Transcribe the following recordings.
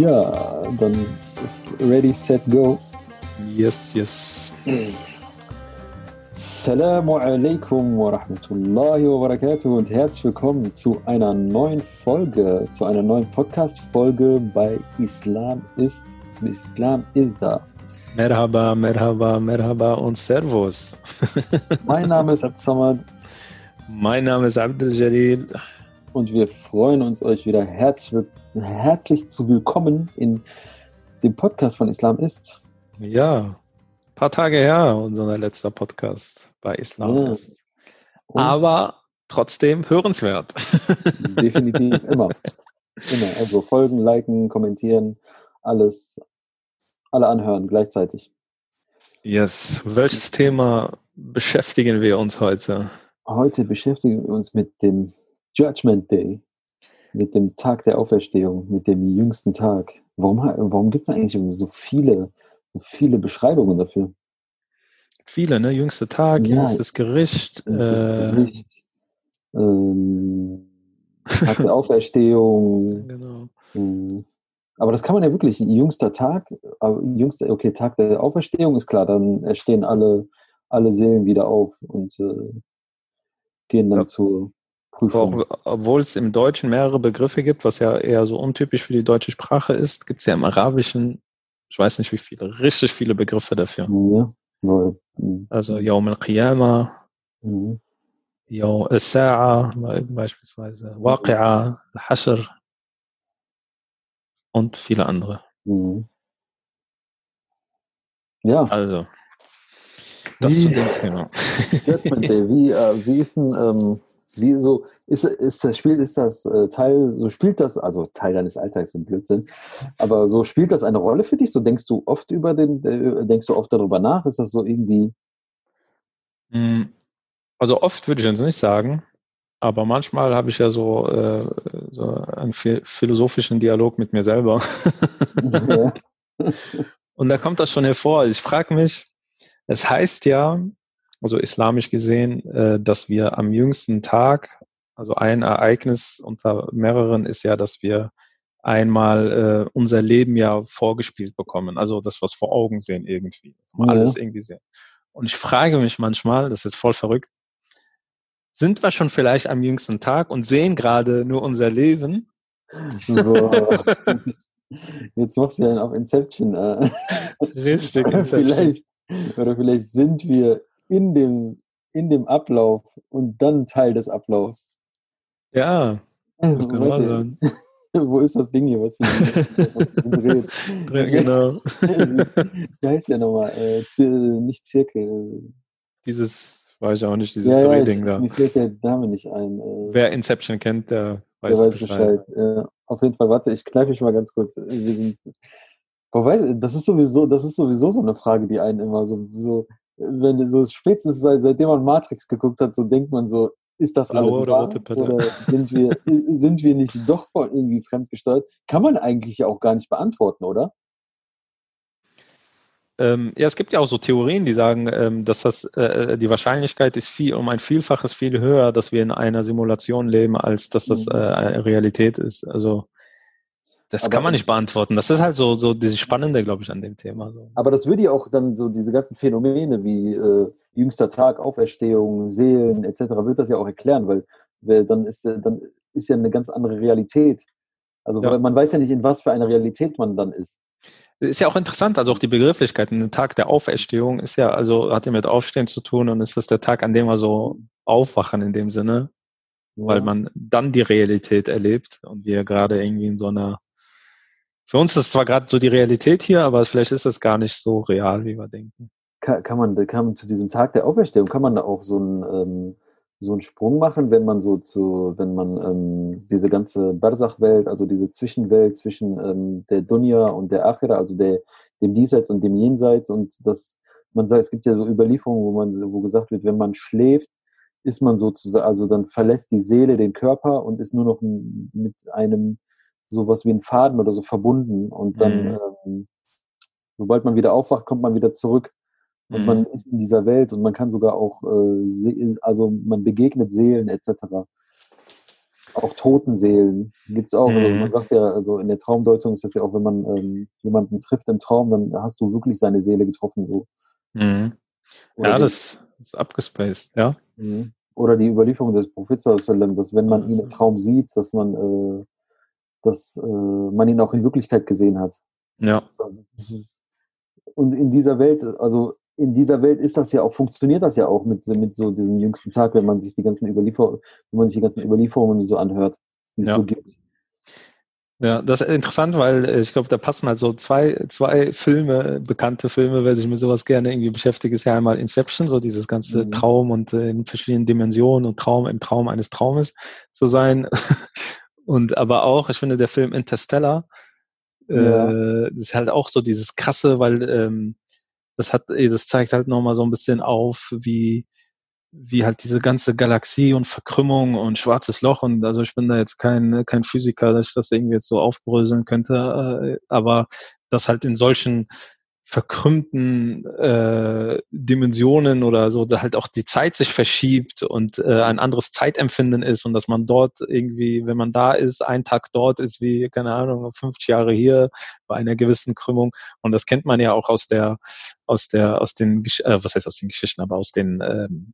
Ja, dann ist ready, set, go. Yes, yes. Assalamu alaikum wa rahmatullahi wa barakatuh und herzlich willkommen zu einer neuen Folge, zu einer neuen Podcast-Folge bei Islam ist, Islam ist da. Merhaba, Merhaba, Merhaba und Servus. mein Name ist Absamad. Mein Name ist Abdel Jalil. Und wir freuen uns, euch wieder herzlich, herzlich zu willkommen in dem Podcast von Islam ist. Ja, ein paar Tage her, unser letzter Podcast bei Islam ja. ist. Aber trotzdem hörenswert. Definitiv immer. Immer. Also folgen, liken, kommentieren, alles, alle anhören gleichzeitig. Yes. Welches Thema beschäftigen wir uns heute? Heute beschäftigen wir uns mit dem Judgment Day, mit dem Tag der Auferstehung, mit dem jüngsten Tag. Warum, warum gibt es eigentlich so viele, so viele Beschreibungen dafür? Viele, ne? Jüngster Tag, ja, jüngstes Gericht. Jüngstes äh, Gericht. Ähm, Tag der Auferstehung. genau. Ähm, aber das kann man ja wirklich, jüngster Tag, jüngster, okay, Tag der Auferstehung ist klar, dann erstehen alle, alle Seelen wieder auf und äh, gehen dann ja. zur Prüfung. obwohl es im Deutschen mehrere Begriffe gibt, was ja eher so untypisch für die deutsche Sprache ist, gibt es ja im Arabischen, ich weiß nicht wie viele, richtig viele Begriffe dafür. Ja. Ja. Mhm. Also Yawm al-Qiyamah, mhm. Yawm al-Sa'a beispielsweise, Waqi'a, Hashr und viele andere. Mhm. Ja. Also, das wie, zu dem Thema. wie, äh, wie ist denn, ähm, wie so, ist, ist das Spiel, ist das äh, Teil, so spielt das, also Teil deines Alltags im Blödsinn, aber so spielt das eine Rolle für dich? So denkst du oft über den, äh, denkst du oft darüber nach? Ist das so irgendwie? Hm, also oft würde ich jetzt nicht sagen, aber manchmal habe ich ja so, äh, so einen philosophischen Dialog mit mir selber. Ja. Und da kommt das schon hervor. Ich frage mich, es heißt ja, also islamisch gesehen, äh, dass wir am jüngsten Tag, also ein Ereignis unter mehreren ist ja, dass wir einmal äh, unser Leben ja vorgespielt bekommen, also das, was vor Augen sehen irgendwie, ja. alles irgendwie sehen. Und ich frage mich manchmal, das ist voll verrückt, sind wir schon vielleicht am jüngsten Tag und sehen gerade nur unser Leben? So. Jetzt machst du ja auf Inception. Äh. Richtig, Inception. vielleicht, oder vielleicht sind wir in dem, in dem Ablauf und dann Teil des Ablaufs. Ja, das kann wahr sein. Wo ist das Ding hier, was hier dreht? Drin, genau. Wie heißt der nochmal? Äh, nicht Zirkel. Dieses, weiß ich auch nicht, dieses ja, Drehding ja, da. Mir fällt der Name nicht ein. Äh, Wer Inception kennt, der weiß, der weiß Bescheid. Bescheid. Ja, auf jeden Fall, warte, ich kneife mich mal ganz kurz. Wir sind, das ist sowieso, das ist sowieso so eine Frage, die einen immer so, so wenn so spätestens seit, seitdem man Matrix geguckt hat, so denkt man so, ist das alles Blaue wahr? Oder, oder sind wir, sind wir nicht doch voll irgendwie fremdgesteuert? Kann man eigentlich auch gar nicht beantworten, oder? Ähm, ja, es gibt ja auch so Theorien, die sagen, ähm, dass das äh, die Wahrscheinlichkeit ist viel um ein Vielfaches viel höher, dass wir in einer Simulation leben, als dass das mhm. äh, Realität ist. Also das aber kann man nicht beantworten. Das ist halt so, so dieses Spannende, glaube ich, an dem Thema. Aber das würde ja auch dann so diese ganzen Phänomene wie äh, jüngster Tag, Auferstehung, Seelen etc. wird das ja auch erklären, weil, weil dann ist dann ist ja eine ganz andere Realität. Also ja. man weiß ja nicht, in was für einer Realität man dann ist. Ist ja auch interessant, also auch die Begrifflichkeit. Ein Tag der Auferstehung ist ja, also hat ja mit Aufstehen zu tun und ist das der Tag, an dem wir so aufwachen in dem Sinne, ja. weil man dann die Realität erlebt und wir gerade irgendwie in so einer für uns ist zwar gerade so die Realität hier, aber vielleicht ist das gar nicht so real, wie wir denken. Kann, kann, man, kann man zu diesem Tag der Auferstehung, kann man da auch so einen, ähm, so einen Sprung machen, wenn man so zu, wenn man ähm, diese ganze Barsach-Welt, also diese Zwischenwelt zwischen ähm, der Dunya und der Achira, also der, dem Diesseits und dem Jenseits und das, man sagt, es gibt ja so Überlieferungen, wo man, wo gesagt wird, wenn man schläft, ist man sozusagen, also dann verlässt die Seele den Körper und ist nur noch mit einem sowas wie ein Faden oder so verbunden und dann, mhm. ähm, sobald man wieder aufwacht, kommt man wieder zurück und mhm. man ist in dieser Welt und man kann sogar auch, äh, also man begegnet Seelen etc. auch Totenseelen gibt es auch. Mhm. Also man mhm. sagt ja, also in der Traumdeutung ist das ja auch, wenn man ähm, jemanden trifft im Traum, dann hast du wirklich seine Seele getroffen. So. Mhm. Ja, das ist abgespaced, ja. Mhm. Oder die Überlieferung des Prophets, dass wenn man ihn im Traum sieht, dass man, äh, dass äh, man ihn auch in Wirklichkeit gesehen hat. Ja. Ist, und in dieser Welt, also in dieser Welt ist das ja auch, funktioniert das ja auch mit, mit so diesem jüngsten Tag, wenn man sich die ganzen Überlieferungen, wenn man sich die ganzen Überlieferungen so anhört, wie es ja. so gibt. Ja, das ist interessant, weil äh, ich glaube, da passen halt so zwei, zwei Filme, bekannte Filme, wer sich mit sowas gerne irgendwie beschäftigt, ist ja einmal Inception, so dieses ganze mhm. Traum und äh, in verschiedenen Dimensionen und Traum im Traum eines Traumes zu sein. und aber auch, ich finde, der Film Interstellar, ja. äh, ist halt auch so dieses krasse, weil ähm, das hat, das zeigt halt nochmal so ein bisschen auf, wie, wie halt diese ganze Galaxie und Verkrümmung und schwarzes Loch und also ich bin da jetzt kein, kein Physiker, dass ich das irgendwie jetzt so aufbröseln könnte, äh, aber das halt in solchen verkrümmten äh, Dimensionen oder so, da halt auch die Zeit sich verschiebt und äh, ein anderes Zeitempfinden ist und dass man dort irgendwie, wenn man da ist, ein Tag dort ist wie, keine Ahnung, 50 Jahre hier bei einer gewissen Krümmung. Und das kennt man ja auch aus der, aus der, aus den, äh, was heißt aus den Geschichten, aber aus den ähm,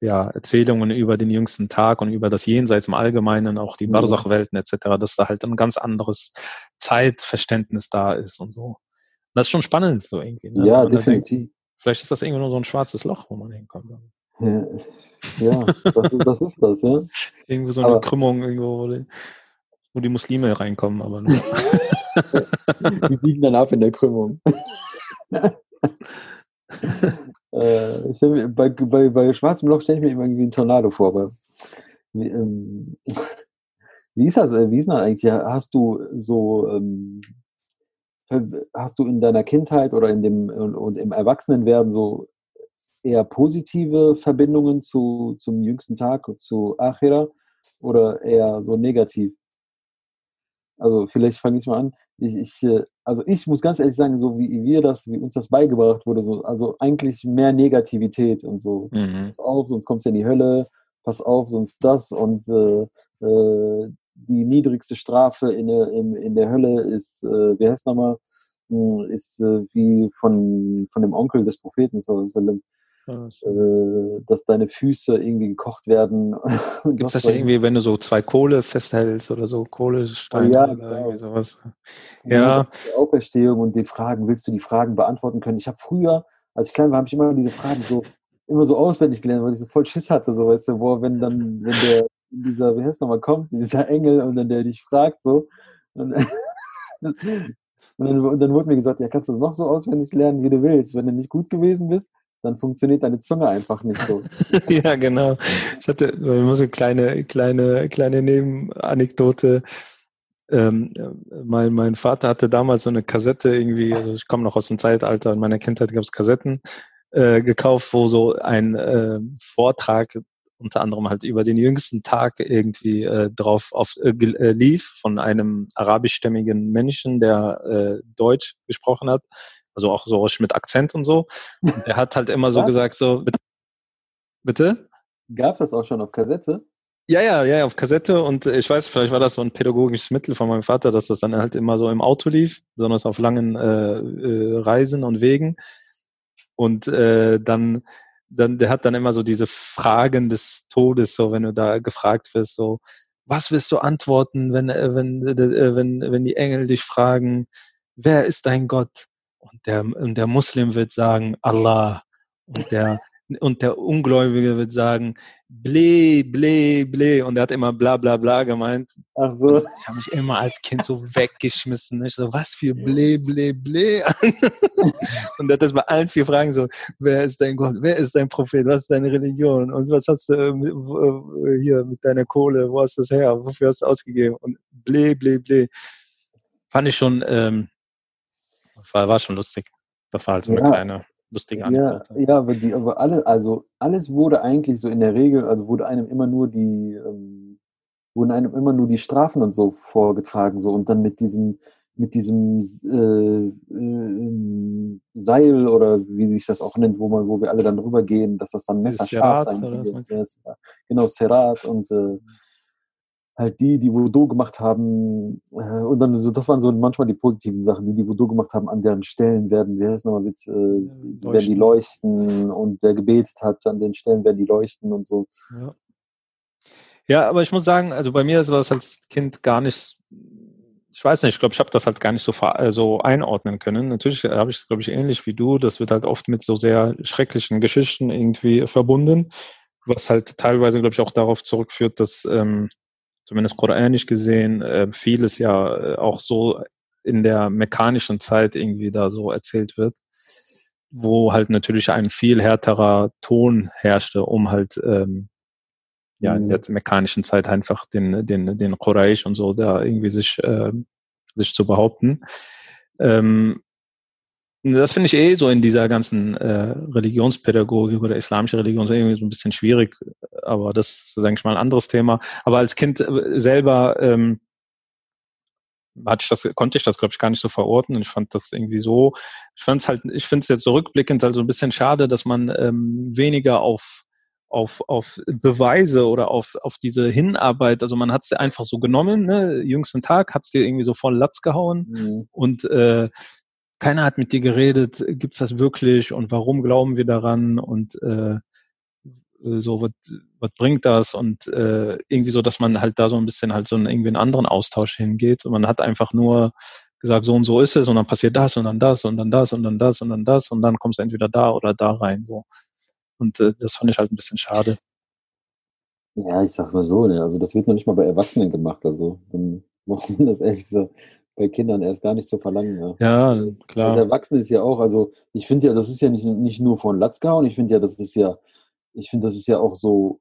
ja, Erzählungen über den jüngsten Tag und über das Jenseits im Allgemeinen, auch die mhm. Barsach-Welten etc., dass da halt ein ganz anderes Zeitverständnis da ist und so. Das ist schon spannend so irgendwie. Ne? Ja, definitiv. Denkt, vielleicht ist das irgendwie nur so ein schwarzes Loch, wo man hinkommt. Ja, ja das, das, ist das, ja. Irgendwo so eine aber, Krümmung, irgendwo, wo die, wo die Muslime reinkommen, aber nur. die biegen dann ab in der Krümmung. äh, ich bei, bei, bei schwarzem Loch stelle ich mir immer irgendwie einen Tornado vor, aber wie, ähm, wie ist das, äh, wie ist das eigentlich? Hast du so ähm, hast du in deiner Kindheit oder in dem und im Erwachsenenwerden so eher positive Verbindungen zu, zum jüngsten Tag, zu Achira oder eher so negativ? Also vielleicht fange ich mal an. Ich, ich, äh, also ich muss ganz ehrlich sagen, so wie wir das, wie uns das beigebracht wurde, so, also eigentlich mehr Negativität und so. Mhm. Pass auf, sonst kommst du in die Hölle, pass auf, sonst das und äh, äh, die niedrigste Strafe in der, in, in der Hölle ist, äh, wie heißt nochmal, hm, ist äh, wie von, von dem Onkel des Propheten, äh, dass deine Füße irgendwie gekocht werden. Gibt es das irgendwie, wenn du so zwei Kohle festhältst oder so, Kohlesteine ja, oder genau. irgendwie sowas? Ja. Die Auferstehung und die Fragen, willst du die Fragen beantworten können? Ich habe früher, als ich klein war, habe ich immer diese Fragen so immer so auswendig gelernt, weil ich so voll Schiss hatte, so weißt du, wo, wenn dann, wenn der dieser, wie heißt nochmal, kommt, dieser Engel und dann der dich fragt so. Und, und, dann, und, dann, wurde mir gesagt, ja, kannst du das noch so auswendig lernen, wie du willst. Wenn du nicht gut gewesen bist, dann funktioniert deine Zunge einfach nicht so. ja, genau. Ich hatte immer so eine kleine, kleine, kleine Nebenanekdote. Ähm, mein, mein Vater hatte damals so eine Kassette irgendwie, also ich komme noch aus dem Zeitalter, in meiner Kindheit gab es Kassetten äh, gekauft, wo so ein äh, Vortrag unter anderem halt über den jüngsten Tag irgendwie äh, drauf auf, äh, äh, lief von einem arabischstämmigen Menschen, der äh, Deutsch gesprochen hat, also auch so mit Akzent und so. Und der hat halt immer so gesagt, so, bitte? Gab es das auch schon auf Kassette? Ja, ja, ja, auf Kassette und ich weiß, vielleicht war das so ein pädagogisches Mittel von meinem Vater, dass das dann halt immer so im Auto lief, besonders auf langen äh, äh, Reisen und Wegen. Und äh, dann dann, der hat dann immer so diese Fragen des Todes, so wenn du da gefragt wirst, so, was wirst du antworten, wenn, äh, wenn, äh, wenn, wenn die Engel dich fragen, wer ist dein Gott? Und der, und der Muslim wird sagen, Allah. Und der, und der Ungläubige wird sagen, ble, ble, ble. Und er hat immer bla, bla, bla gemeint. Ach so. Und ich habe mich immer als Kind so weggeschmissen. Ich so, was für ble, ble, ble. und er hat das bei allen vier Fragen so, wer ist dein Gott? Wer ist dein Prophet? Was ist deine Religion? Und was hast du äh, hier mit deiner Kohle? Wo hast du das her? Wofür hast du ausgegeben? Und ble, ble, ble. Fand ich schon, ähm, war, war schon lustig. Das war halt so eine ja. kleine lustige Anekdote. Ja, ja aber, die, aber alle, also alles wurde eigentlich so in der Regel, also wurde einem immer nur die, ähm, wurden einem immer nur die Strafen und so vorgetragen, so und dann mit diesem, mit diesem äh, äh, Seil oder wie sich das auch nennt, wo man, wo wir alle dann rübergehen, dass das dann messerscharf sein wird. Genau, Serat und äh, halt die, die Wudu gemacht haben, äh, und dann so, das waren so manchmal die positiven Sachen, die die Wudu gemacht haben, an deren Stellen werden, wie heißt nochmal mit, äh, werden die leuchten und der gebetet hat, an den Stellen werden die leuchten und so. Ja. Ja, aber ich muss sagen, also bei mir ist das als Kind gar nicht, ich weiß nicht, ich glaube, ich habe das halt gar nicht so, äh, so einordnen können. Natürlich habe ich es, glaube ich, ähnlich wie du. Das wird halt oft mit so sehr schrecklichen Geschichten irgendwie verbunden, was halt teilweise, glaube ich, auch darauf zurückführt, dass ähm, zumindest koranisch gesehen äh, vieles ja äh, auch so in der mechanischen Zeit irgendwie da so erzählt wird, wo halt natürlich ein viel härterer Ton herrschte, um halt ähm, ja in der mhm. mechanischen Zeit einfach den den den Quraysh und so da irgendwie sich äh, sich zu behaupten. Ähm, das finde ich eh so in dieser ganzen äh, Religionspädagogik oder islamische Religion irgendwie so ein bisschen schwierig, aber das ist, denke ich mal, ein anderes Thema. Aber als Kind äh, selber ähm, hatte ich das, konnte ich das, glaube ich, gar nicht so verorten. Und ich fand das irgendwie so, ich fand es halt, ich finde es jetzt so rückblickend halt so ein bisschen schade, dass man ähm, weniger auf auf, auf Beweise oder auf, auf diese Hinarbeit. Also man hat es einfach so genommen, ne? jüngsten Tag hat es dir irgendwie so voll Latz gehauen mhm. und äh, keiner hat mit dir geredet, gibt's das wirklich und warum glauben wir daran und äh, so, was, was bringt das und äh, irgendwie so, dass man halt da so ein bisschen halt so einen, irgendwie einen anderen Austausch hingeht und man hat einfach nur gesagt, so und so ist es und dann passiert das und dann das und dann das und dann das und dann das und dann kommst du entweder da oder da rein, so. Und äh, das fand ich halt ein bisschen schade. Ja, ich sag mal so, ne, also das wird noch nicht mal bei Erwachsenen gemacht, also warum das ehrlich gesagt bei Kindern erst gar nicht zu verlangen. Ja, ja klar. Als Erwachsene ist ja auch, also ich finde ja, das ist ja nicht, nicht nur von Latzgau und ich finde ja, das ist ja, ich finde, das ist ja auch so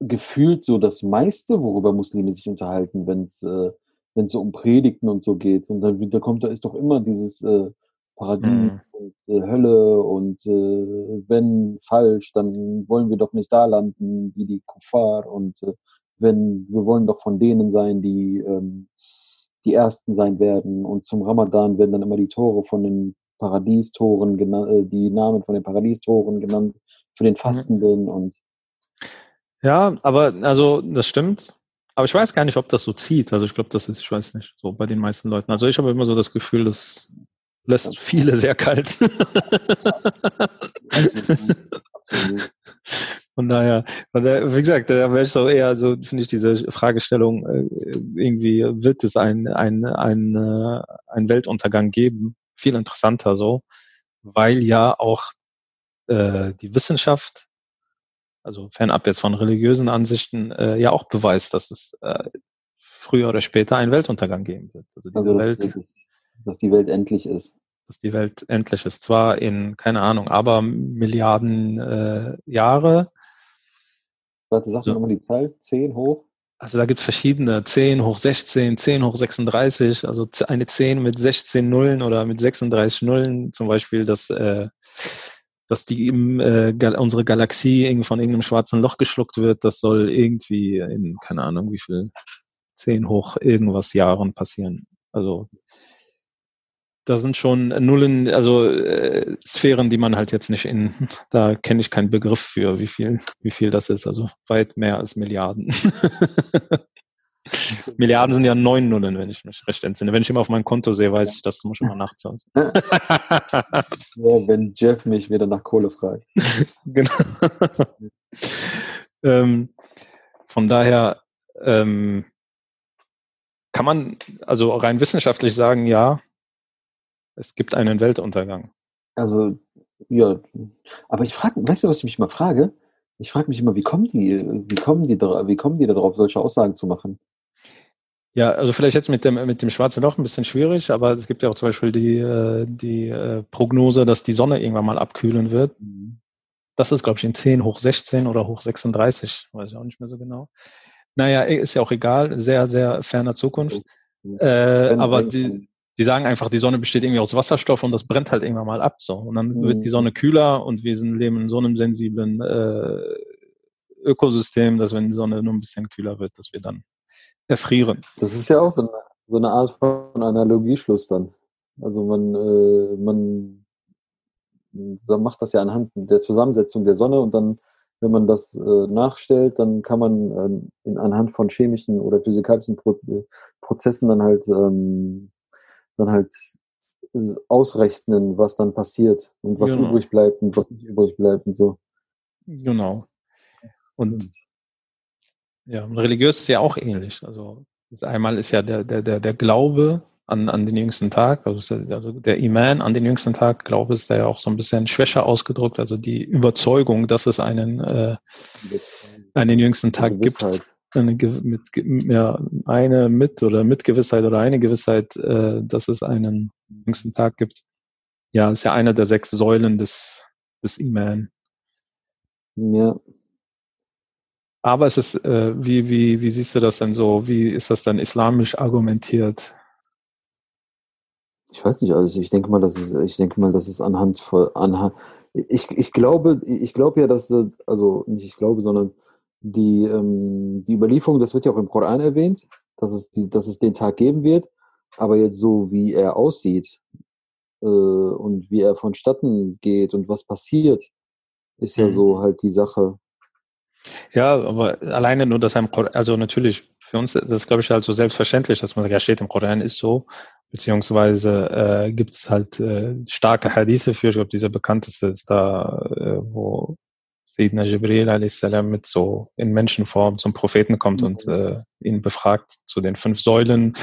gefühlt so das meiste, worüber Muslime sich unterhalten, wenn es äh, wenn es so um Predigten und so geht. Und dann da kommt, da ist doch immer dieses äh, Paradies mhm. und äh, Hölle und äh, wenn falsch, dann wollen wir doch nicht da landen wie die Kuffar und äh, wenn wir wollen doch von denen sein, die ähm, die ersten sein werden und zum Ramadan werden dann immer die Tore von den Paradiestoren genannt, äh, die Namen von den Paradiestoren genannt für den. Fastenden und ja, aber also das stimmt. Aber ich weiß gar nicht, ob das so zieht. Also ich glaube, das ist, ich weiß nicht, so bei den meisten Leuten. Also ich habe immer so das Gefühl, das lässt viele sehr kalt. Von daher, von daher, wie gesagt, da wäre ich so eher so, finde ich diese Fragestellung, äh, irgendwie wird es ein, ein, ein, äh, ein Weltuntergang geben, viel interessanter so, weil ja auch äh, die Wissenschaft, also fernab jetzt von religiösen Ansichten, äh, ja auch beweist, dass es äh, früher oder später einen Weltuntergang geben wird. Also, diese also dass, Welt, dass die Welt endlich ist dass die Welt endlich ist. Zwar in, keine Ahnung, aber Milliarden äh, Jahre. Warte, sag so. nochmal die Zahl, 10 hoch? Also da gibt es verschiedene, 10 hoch 16, 10 hoch 36, also eine 10 mit 16 Nullen oder mit 36 Nullen, zum Beispiel, dass, äh, dass die äh, unsere Galaxie von irgendeinem schwarzen Loch geschluckt wird, das soll irgendwie in, keine Ahnung, wie viel, 10 hoch irgendwas Jahren passieren. Also da sind schon Nullen, also äh, Sphären, die man halt jetzt nicht in, da kenne ich keinen Begriff für, wie viel, wie viel das ist. Also weit mehr als Milliarden. Milliarden sind ja neun Nullen, wenn ich mich recht entsinne. Wenn ich immer auf mein Konto sehe, weiß ich, das muss ich immer nachts sein. ja, wenn Jeff mich wieder nach Kohle fragt. genau. ähm, von daher ähm, kann man also rein wissenschaftlich sagen, ja, es gibt einen Weltuntergang. Also, ja, aber ich frage, weißt du, was ich mich mal frage? Ich frage mich immer, wie kommen die, wie kommen die, wie kommen die darauf, solche Aussagen zu machen? Ja, also vielleicht jetzt mit dem, mit dem schwarzen Loch ein bisschen schwierig, aber es gibt ja auch zum Beispiel die, äh, die äh, Prognose, dass die Sonne irgendwann mal abkühlen wird. Mhm. Das ist, glaube ich, in 10 hoch 16 oder hoch 36, weiß ich auch nicht mehr so genau. Naja, ist ja auch egal, sehr, sehr ferner Zukunft. Äh, aber die, die sagen einfach, die Sonne besteht irgendwie aus Wasserstoff und das brennt halt irgendwann mal ab. So. Und dann mhm. wird die Sonne kühler und wir sind, leben in so einem sensiblen äh, Ökosystem, dass wenn die Sonne nur ein bisschen kühler wird, dass wir dann erfrieren. Das ist ja auch so eine, so eine Art von Analogieschluss dann. Also man, äh, man, man macht das ja anhand der Zusammensetzung der Sonne und dann wenn man das äh, nachstellt, dann kann man ähm, in, anhand von chemischen oder physikalischen Pro Prozessen dann halt ähm, dann halt äh, ausrechnen, was dann passiert und was genau. übrig bleibt und was nicht übrig bleibt und so. Genau. Und ja, und religiös ist ja auch ähnlich. Also einmal ist ja der, der, der, der Glaube an, an den jüngsten Tag, also, also der Iman an den jüngsten Tag, Glaube ist da ja auch so ein bisschen schwächer ausgedrückt, also die Überzeugung, dass es einen, äh, einen jüngsten Tag gibt. Eine, mit, ja, eine mit oder mit Gewissheit oder eine Gewissheit, äh, dass es einen jüngsten Tag gibt. Ja, ist ja einer der sechs Säulen des, des Iman. Ja. Aber es ist, äh, wie, wie, wie siehst du das denn so? Wie ist das dann islamisch argumentiert? Ich weiß nicht, also ich denke mal, dass es, ich denke mal, dass es anhand von, anhand, ich, ich glaube, ich glaube ja, dass, also nicht ich glaube, sondern die, ähm, die Überlieferung, das wird ja auch im Koran erwähnt, dass es, die, dass es den Tag geben wird, aber jetzt so, wie er aussieht äh, und wie er vonstatten geht und was passiert, ist ja so mhm. halt die Sache. Ja, aber alleine nur, dass einem, also natürlich, für uns, das glaube ich, halt so selbstverständlich, dass man sagt, ja, steht im Koran, ist so, beziehungsweise äh, gibt es halt äh, starke Hadithe für, ich glaube, dieser bekannteste ist da, äh, wo Sayyidina Jibril a.s. mit so in Menschenform zum Propheten kommt mhm. und äh, ihn befragt zu den fünf Säulen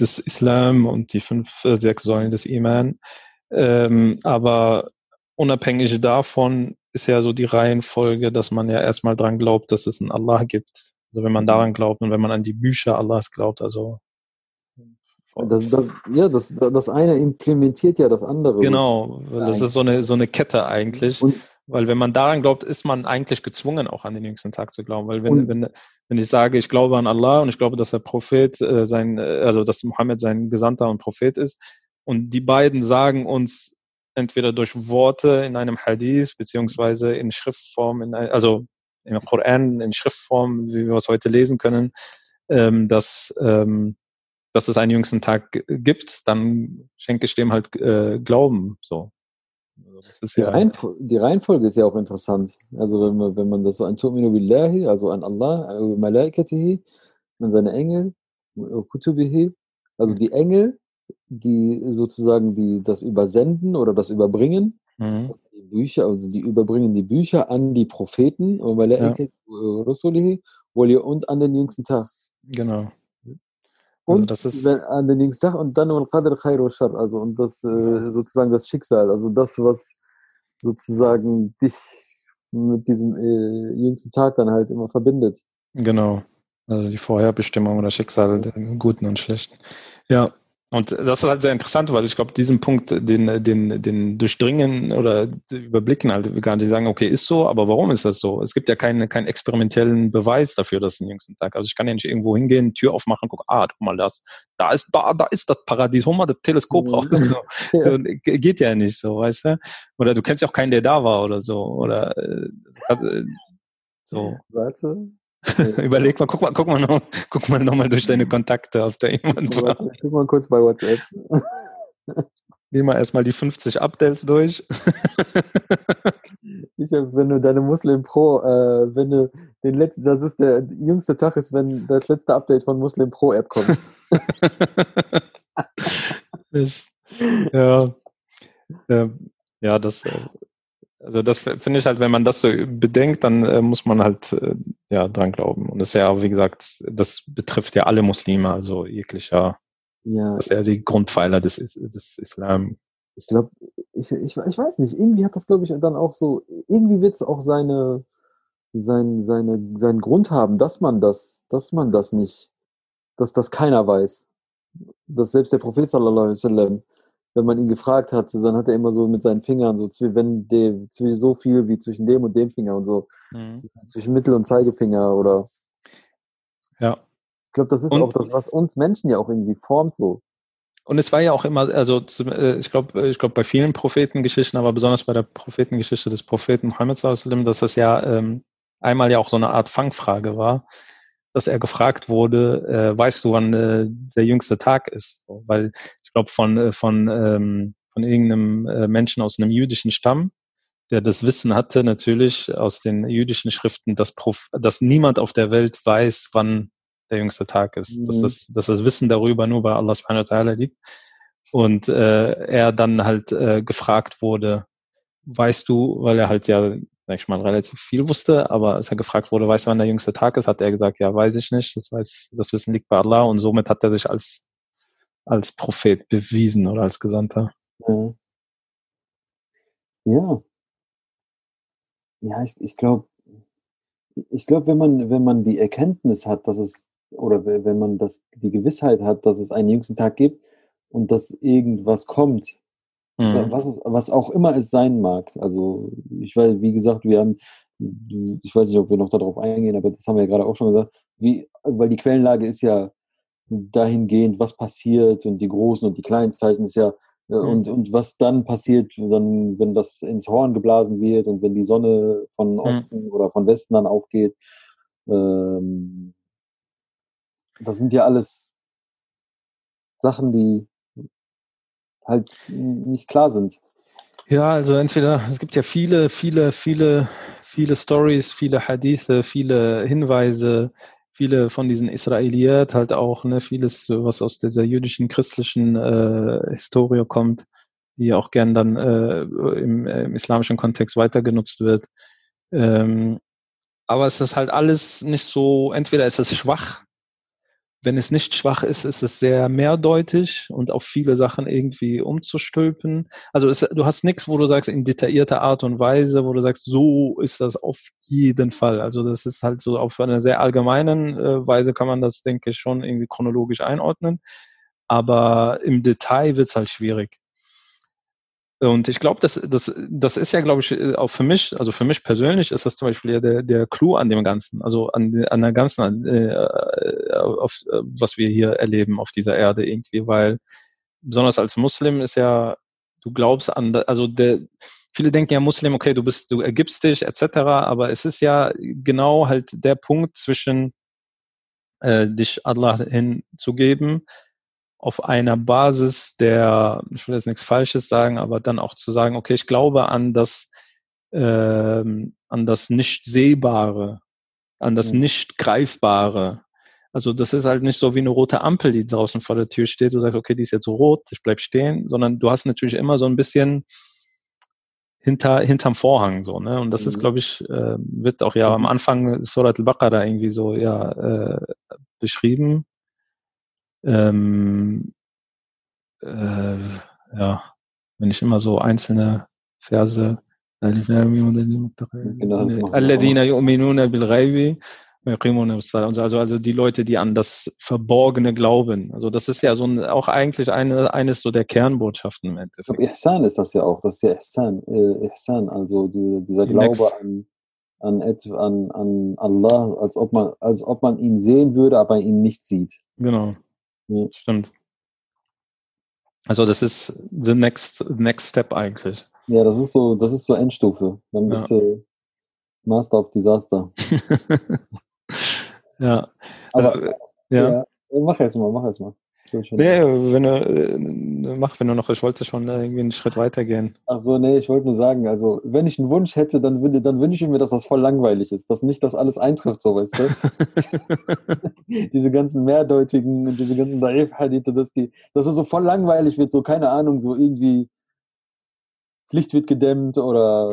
des Islam und die fünf, äh, sechs Säulen des Iman. Ähm, aber unabhängig davon ist ja so die Reihenfolge, dass man ja erstmal dran glaubt, dass es einen Allah gibt. Also wenn man daran glaubt und wenn man an die Bücher Allahs glaubt, also das, das, ja, das, das eine implementiert ja das andere. Genau, das ist so eine, so eine Kette eigentlich. Und, weil wenn man daran glaubt, ist man eigentlich gezwungen, auch an den jüngsten Tag zu glauben. Weil wenn, wenn, wenn ich sage, ich glaube an Allah und ich glaube, dass der Prophet äh, sein, äh, also dass Mohammed sein Gesandter und Prophet ist, und die beiden sagen uns entweder durch Worte in einem Hadith, beziehungsweise in Schriftform, in, also im Koran in Schriftform, wie wir es heute lesen können, ähm, dass ähm, dass es einen jüngsten Tag gibt, dann schenke ich dem halt äh, Glauben. So. Also die, ja Reihenfol die, Reihenfolge ist ja auch interessant. Also wenn man, wenn man das so an Tu'minu billahi, also an Allah, äh, Malaikatihi, an seine Engel, Kutubihi, also die Engel, die sozusagen die das übersenden oder das überbringen, mhm. die Bücher, also die überbringen die Bücher an die Propheten und und an den jüngsten Tag. Genau. Also und das ist an den Dienstag und dann und Qadr Khair Shar, also und das äh, sozusagen das Schicksal, also das, was sozusagen dich mit diesem äh, jüngsten Tag dann halt immer verbindet. Genau. Also die Vorherbestimmung oder Schicksal der Guten und Schlechten. Ja, und das ist halt sehr interessant, weil ich glaube, diesen Punkt, den, den, den durchdringen oder überblicken halt gar nicht sagen, okay, ist so, aber warum ist das so? Es gibt ja keinen, keinen experimentellen Beweis dafür, dass ein jüngsten Tag. Also ich kann ja nicht irgendwo hingehen, Tür aufmachen, guck, ah, guck mal, das, da ist, da ist das Paradies, hol mal das Teleskop raus. Mhm. So, ja. so, geht ja nicht so, weißt du? Oder du kennst ja auch keinen, der da war oder so, oder, äh, so. Warte, Überleg mal, guck mal, guck mal noch, guck mal noch mal durch deine Kontakte, ob da jemand war. Guck mal kurz bei WhatsApp. Nimm mal erstmal die 50 Updates durch. ich wenn du deine Muslim Pro, äh, wenn du den letzten, das ist der jüngste Tag ist, wenn das letzte Update von Muslim Pro App kommt. ja. Ja, das, äh, also das finde ich halt, wenn man das so bedenkt, dann äh, muss man halt äh, ja dran glauben. Und das ist ja, wie gesagt, das betrifft ja alle Muslime, also jeglicher. Ja. Das ist ja die Grundpfeiler des, des Islam. Ich glaube, ich, ich, ich weiß nicht, irgendwie hat das, glaube ich, dann auch so, irgendwie wird es auch seine, sein, seine, seinen Grund haben, dass man das, dass man das nicht, dass das keiner weiß. Dass selbst der Prophet sallallahu alaihi wasallam wenn man ihn gefragt hat, dann hat er immer so mit seinen Fingern so, wenn der, so viel wie zwischen dem und dem Finger und so, mhm. zwischen Mittel- und Zeigefinger oder. Ja. Ich glaube, das ist und, auch das, was uns Menschen ja auch irgendwie formt so. Und es war ja auch immer, also äh, ich glaube, ich glaube bei vielen Prophetengeschichten, aber besonders bei der Prophetengeschichte des Propheten Muhammad, dass das ja ähm, einmal ja auch so eine Art Fangfrage war dass er gefragt wurde, äh, weißt du, wann äh, der jüngste Tag ist? So, weil ich glaube, von, äh, von, ähm, von irgendeinem äh, Menschen aus einem jüdischen Stamm, der das Wissen hatte, natürlich aus den jüdischen Schriften, dass, Prof dass niemand auf der Welt weiß, wann der jüngste Tag ist. Mhm. Dass, das, dass das Wissen darüber nur bei Allah subhanahu wa ta'ala liegt. Und äh, er dann halt äh, gefragt wurde, weißt du, weil er halt ja, sag ich mal, relativ viel wusste, aber als er gefragt wurde, weißt du, wann der jüngste Tag ist, hat er gesagt, ja, weiß ich nicht, das weiß, das Wissen liegt bei Allah und somit hat er sich als, als Prophet bewiesen oder als Gesandter. Ja. Ja, ja ich, ich glaube, ich glaube, wenn man, wenn man die Erkenntnis hat, dass es, oder wenn man das, die Gewissheit hat, dass es einen jüngsten Tag gibt und dass irgendwas kommt, Mhm. Was, es, was auch immer es sein mag. Also ich weiß, wie gesagt, wir haben, ich weiß nicht, ob wir noch darauf eingehen, aber das haben wir ja gerade auch schon gesagt, wie, weil die Quellenlage ist ja dahingehend, was passiert und die großen und die kleinen Zeichen ist ja mhm. und, und was dann passiert, dann, wenn das ins Horn geblasen wird und wenn die Sonne von mhm. Osten oder von Westen dann aufgeht. Ähm, das sind ja alles Sachen, die halt nicht klar sind. Ja, also entweder, es gibt ja viele, viele, viele, viele Stories, viele Hadithe, viele Hinweise, viele von diesen Israeliert halt auch, ne, vieles, was aus dieser jüdischen, christlichen äh, Historie kommt, die auch gern dann äh, im, äh, im islamischen Kontext weiter genutzt wird. Ähm, aber es ist halt alles nicht so, entweder ist es schwach wenn es nicht schwach ist, ist es sehr mehrdeutig und auf viele Sachen irgendwie umzustülpen. Also es, du hast nichts, wo du sagst, in detaillierter Art und Weise, wo du sagst, so ist das auf jeden Fall. Also das ist halt so auf einer sehr allgemeinen äh, Weise kann man das, denke ich, schon irgendwie chronologisch einordnen. Aber im Detail wird es halt schwierig. Und ich glaube, das, das, das ist ja, glaube ich, äh, auch für mich, also für mich persönlich ist das zum Beispiel ja der, der Clou an dem Ganzen, also an, an der ganzen, äh, auf, was wir hier erleben auf dieser Erde irgendwie, weil besonders als Muslim ist ja, du glaubst an, also der, viele denken ja Muslim, okay, du bist, du ergibst dich etc., aber es ist ja genau halt der Punkt zwischen äh, dich Allah hinzugeben, auf einer Basis der, ich will jetzt nichts Falsches sagen, aber dann auch zu sagen, okay, ich glaube an das, äh, an das nicht sehbare, an das nicht greifbare. Also das ist halt nicht so wie eine rote Ampel, die draußen vor der Tür steht. Du sagst, okay, die ist jetzt rot, ich bleib stehen, sondern du hast natürlich immer so ein bisschen hinter hinterm Vorhang so, ne? Und das mhm. ist, glaube ich, äh, wird auch ja am Anfang Surat al-Baqarah irgendwie so ja äh, beschrieben ähm, äh, ja, wenn ich immer so einzelne Verse genau, also, also die Leute, die an das Verborgene glauben. Also das ist ja so ein, auch eigentlich eine, eines so der Kernbotschaften im Endeffekt. Ihsan ist das ja auch, das ist ja Ihsan, äh, Ihsan also die, dieser die Glaube an, an, an, an Allah, als ob, man, als ob man ihn sehen würde, aber ihn nicht sieht. Genau. Ja. Stimmt. Also das ist the next, next step eigentlich. Ja, das ist so, das ist so Endstufe. Dann bist ja. du Master of Disaster. ja. Aber, also, ja. ja. Mach erst mal, mach erst mal. Nee, wenn du, äh, mach, wenn du noch, ich wollte schon irgendwie einen Schritt weitergehen. Ach so, nee, ich wollte nur sagen, also, wenn ich einen Wunsch hätte, dann, würde, dann wünsche ich mir, dass das voll langweilig ist, dass nicht das alles eintrifft, so, weißt du? diese ganzen mehrdeutigen und diese ganzen Daif-Hadithe, dass die, dass es so voll langweilig wird, so, keine Ahnung, so irgendwie Licht wird gedämmt oder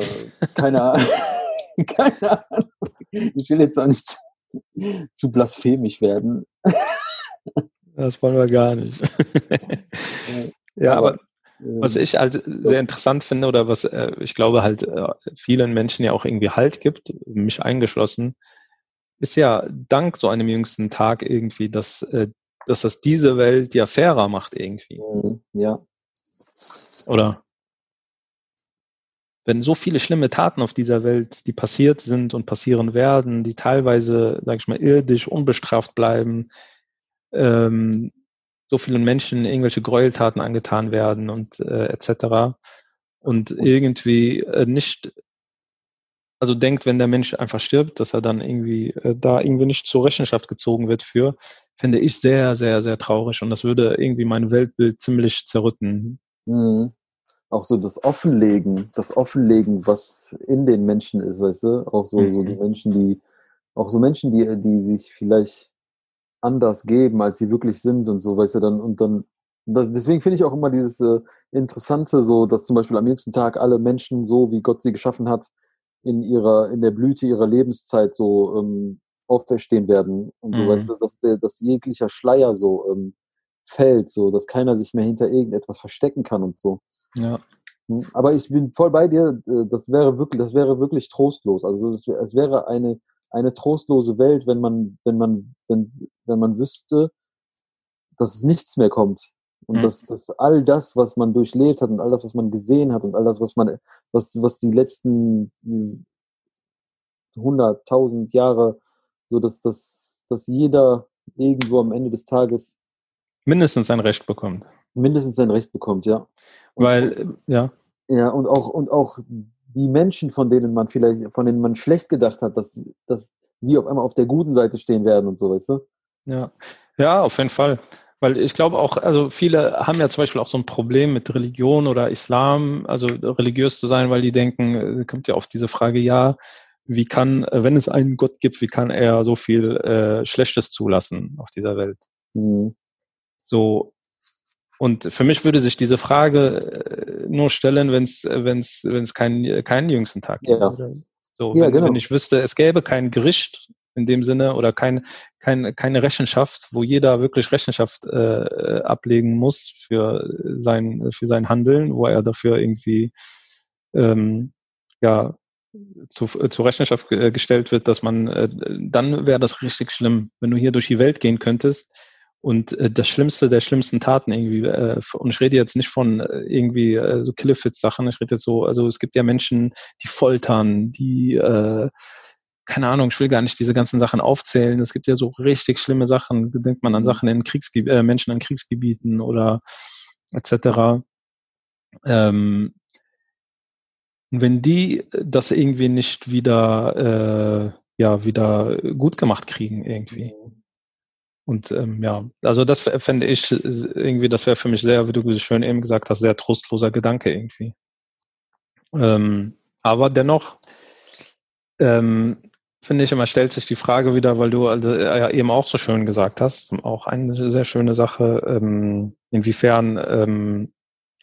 keine Ahnung. keine Ahnung. Ich will jetzt auch nicht zu, zu blasphemisch werden. Das wollen wir gar nicht. ja, aber, was ähm, ich halt sehr interessant finde oder was äh, ich glaube halt äh, vielen Menschen ja auch irgendwie Halt gibt, mich eingeschlossen, ist ja dank so einem jüngsten Tag irgendwie, dass, äh, dass das diese Welt ja fairer macht irgendwie. Mhm, ja. Oder? Wenn so viele schlimme Taten auf dieser Welt, die passiert sind und passieren werden, die teilweise, sag ich mal, irdisch unbestraft bleiben, ähm, so vielen Menschen irgendwelche Gräueltaten angetan werden und äh, etc. Und irgendwie äh, nicht, also denkt, wenn der Mensch einfach stirbt, dass er dann irgendwie äh, da irgendwie nicht zur Rechenschaft gezogen wird für, finde ich sehr, sehr, sehr traurig und das würde irgendwie mein Weltbild ziemlich zerrütten. Mhm. auch so das Offenlegen, das Offenlegen, was in den Menschen ist, weißt du? Auch so, mhm. so die mhm. Menschen, die, auch so Menschen, die, die sich vielleicht anders geben, als sie wirklich sind und so, weißt du, dann, und dann, das, deswegen finde ich auch immer dieses äh, Interessante, so, dass zum Beispiel am jüngsten Tag alle Menschen so, wie Gott sie geschaffen hat, in ihrer, in der Blüte ihrer Lebenszeit so ähm, auferstehen werden und so, mhm. weißt du, dass, der, dass jeglicher Schleier so ähm, fällt, so, dass keiner sich mehr hinter irgendetwas verstecken kann und so. Ja. Hm, aber ich bin voll bei dir, äh, das wäre wirklich, das wäre wirklich trostlos. Also es, es wäre eine, eine trostlose Welt, wenn man, wenn man, wenn, wenn man wüsste, dass es nichts mehr kommt. Und mhm. dass, dass all das, was man durchlebt hat und all das, was man gesehen hat und all das, was man, was, was die letzten 100, 1000 Jahre, so dass, dass, dass jeder irgendwo am Ende des Tages mindestens sein Recht bekommt. Mindestens sein Recht bekommt, ja. Und Weil, ja. Ja, und auch, und auch die Menschen, von denen man vielleicht, von denen man schlecht gedacht hat, dass, dass sie auf einmal auf der guten Seite stehen werden und so, weißt du? Ja, ja, auf jeden Fall. Weil ich glaube auch, also viele haben ja zum Beispiel auch so ein Problem mit Religion oder Islam, also religiös zu sein, weil die denken, äh, kommt ja auf diese Frage, ja, wie kann, wenn es einen Gott gibt, wie kann er so viel äh, Schlechtes zulassen auf dieser Welt? Mhm. So, und für mich würde sich diese Frage äh, nur stellen, wenn es wenn's, wenn's keinen keinen jüngsten Tag gibt. Ja. So, ja, wenn, genau. wenn ich wüsste, es gäbe kein Gericht in dem Sinne oder kein, kein, keine Rechenschaft, wo jeder wirklich Rechenschaft äh, ablegen muss für sein, für sein Handeln, wo er dafür irgendwie ähm, ja, zu, zur Rechenschaft gestellt wird, dass man, äh, dann wäre das richtig schlimm, wenn du hier durch die Welt gehen könntest und äh, das Schlimmste der schlimmsten Taten irgendwie, äh, und ich rede jetzt nicht von äh, irgendwie äh, so Killefits-Sachen, ich rede jetzt so, also es gibt ja Menschen, die foltern, die, äh, keine Ahnung, ich will gar nicht diese ganzen Sachen aufzählen. Es gibt ja so richtig schlimme Sachen, denkt man an mhm. Sachen in Kriegsgebieten, äh, Menschen in Kriegsgebieten oder etc. Ähm, und wenn die das irgendwie nicht wieder, äh, ja, wieder gut gemacht kriegen irgendwie, mhm. Und ähm, ja, also das fände ich irgendwie, das wäre für mich sehr, wie du schön eben gesagt hast, sehr trostloser Gedanke irgendwie. Ähm, aber dennoch ähm, finde ich immer, stellt sich die Frage wieder, weil du also, ja eben auch so schön gesagt hast, auch eine sehr schöne Sache, ähm, inwiefern ähm,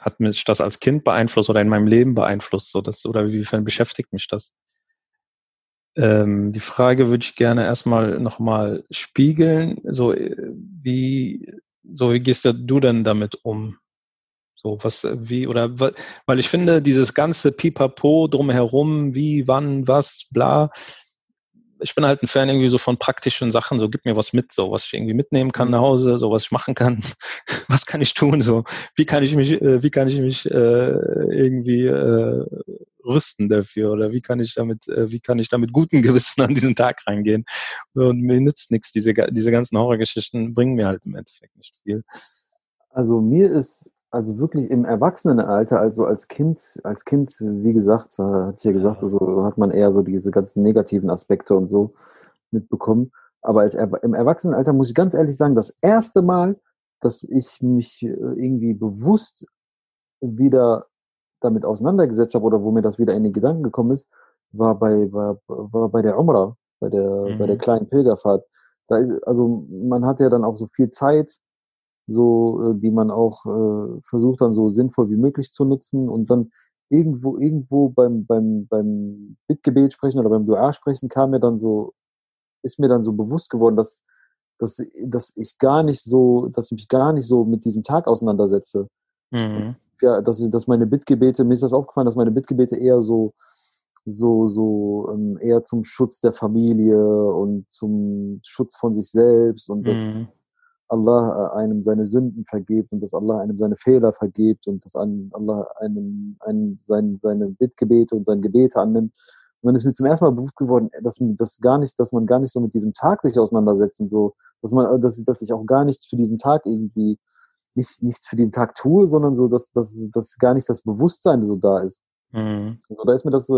hat mich das als Kind beeinflusst oder in meinem Leben beeinflusst, so das, oder inwiefern beschäftigt mich das? Ähm, die Frage würde ich gerne erstmal nochmal spiegeln. So, äh, wie, so, wie gehst du denn damit um? So, was, wie, oder, weil ich finde, dieses ganze Pipapo drumherum, wie, wann, was, bla, ich bin halt ein Fan irgendwie so von praktischen Sachen, so gib mir was mit, so was ich irgendwie mitnehmen kann nach Hause, so was ich machen kann, was kann ich tun, so wie kann ich mich, äh, wie kann ich mich äh, irgendwie äh, rüsten dafür oder wie kann ich damit, äh, wie kann ich damit guten Gewissen an diesen Tag reingehen? Und mir nützt nichts, diese, diese ganzen Horrorgeschichten bringen mir halt im Endeffekt nicht viel. Also mir ist also wirklich im Erwachsenenalter, also als Kind, als Kind, wie gesagt, hatte ich ja gesagt, also hat man eher so diese ganzen negativen Aspekte und so mitbekommen. Aber als er, im Erwachsenenalter muss ich ganz ehrlich sagen, das erste Mal, dass ich mich äh, irgendwie bewusst wieder damit auseinandergesetzt habe oder wo mir das wieder in den Gedanken gekommen ist, war bei, war, war bei der Umrah, bei der, mhm. bei der kleinen Pilgerfahrt. Da ist, also man hat ja dann auch so viel Zeit, so, äh, die man auch äh, versucht dann so sinnvoll wie möglich zu nutzen und dann irgendwo, irgendwo beim, beim, beim Bittgebet sprechen oder beim Dua sprechen kam mir dann so, ist mir dann so bewusst geworden, dass, dass, dass ich gar nicht so, dass ich mich gar nicht so mit diesem Tag auseinandersetze. Mhm ja, dass, dass meine Bittgebete, mir ist das aufgefallen, dass meine Bittgebete eher so, so, so ähm, eher zum Schutz der Familie und zum Schutz von sich selbst und dass mhm. Allah äh, einem seine Sünden vergibt und dass Allah einem seine Fehler vergibt und dass Allah einem, einem sein, seine Bittgebete und seine Gebete annimmt. Und dann ist mir zum ersten Mal bewusst geworden, dass, dass, gar nicht, dass man gar nicht so mit diesem Tag sich auseinandersetzt und so, dass man, dass, dass ich auch gar nichts für diesen Tag irgendwie nicht, nichts für diesen Tag tue, sondern so, dass, dass, dass gar nicht das Bewusstsein so da ist. Mhm. Also da ist mir das,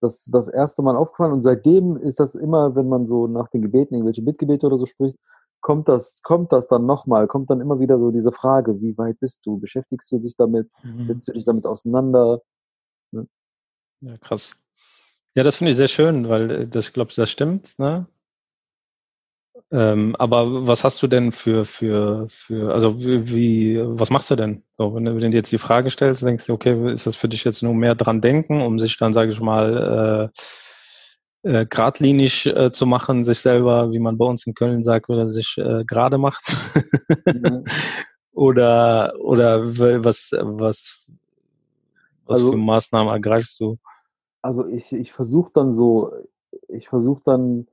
das das erste Mal aufgefallen und seitdem ist das immer, wenn man so nach den Gebeten irgendwelche Bittgebete oder so spricht, kommt das, kommt das dann nochmal, kommt dann immer wieder so diese Frage, wie weit bist du? Beschäftigst du dich damit? Mhm. Setzt du dich damit auseinander? Ne? Ja, krass. Ja, das finde ich sehr schön, weil äh, das, ich glaube, das stimmt. Ne? Ähm, aber was hast du denn für, für, für, also wie, was machst du denn? So, wenn, du, du jetzt die Frage stellst, denkst du, okay, ist das für dich jetzt nur mehr dran denken, um sich dann, sage ich mal, äh, äh, geradlinig äh, zu machen, sich selber, wie man bei uns in Köln sagt, oder sich äh, gerade macht? Mhm. oder, oder was, was, was also, für Maßnahmen ergreifst du? Also ich, ich versuche dann so, ich versuche dann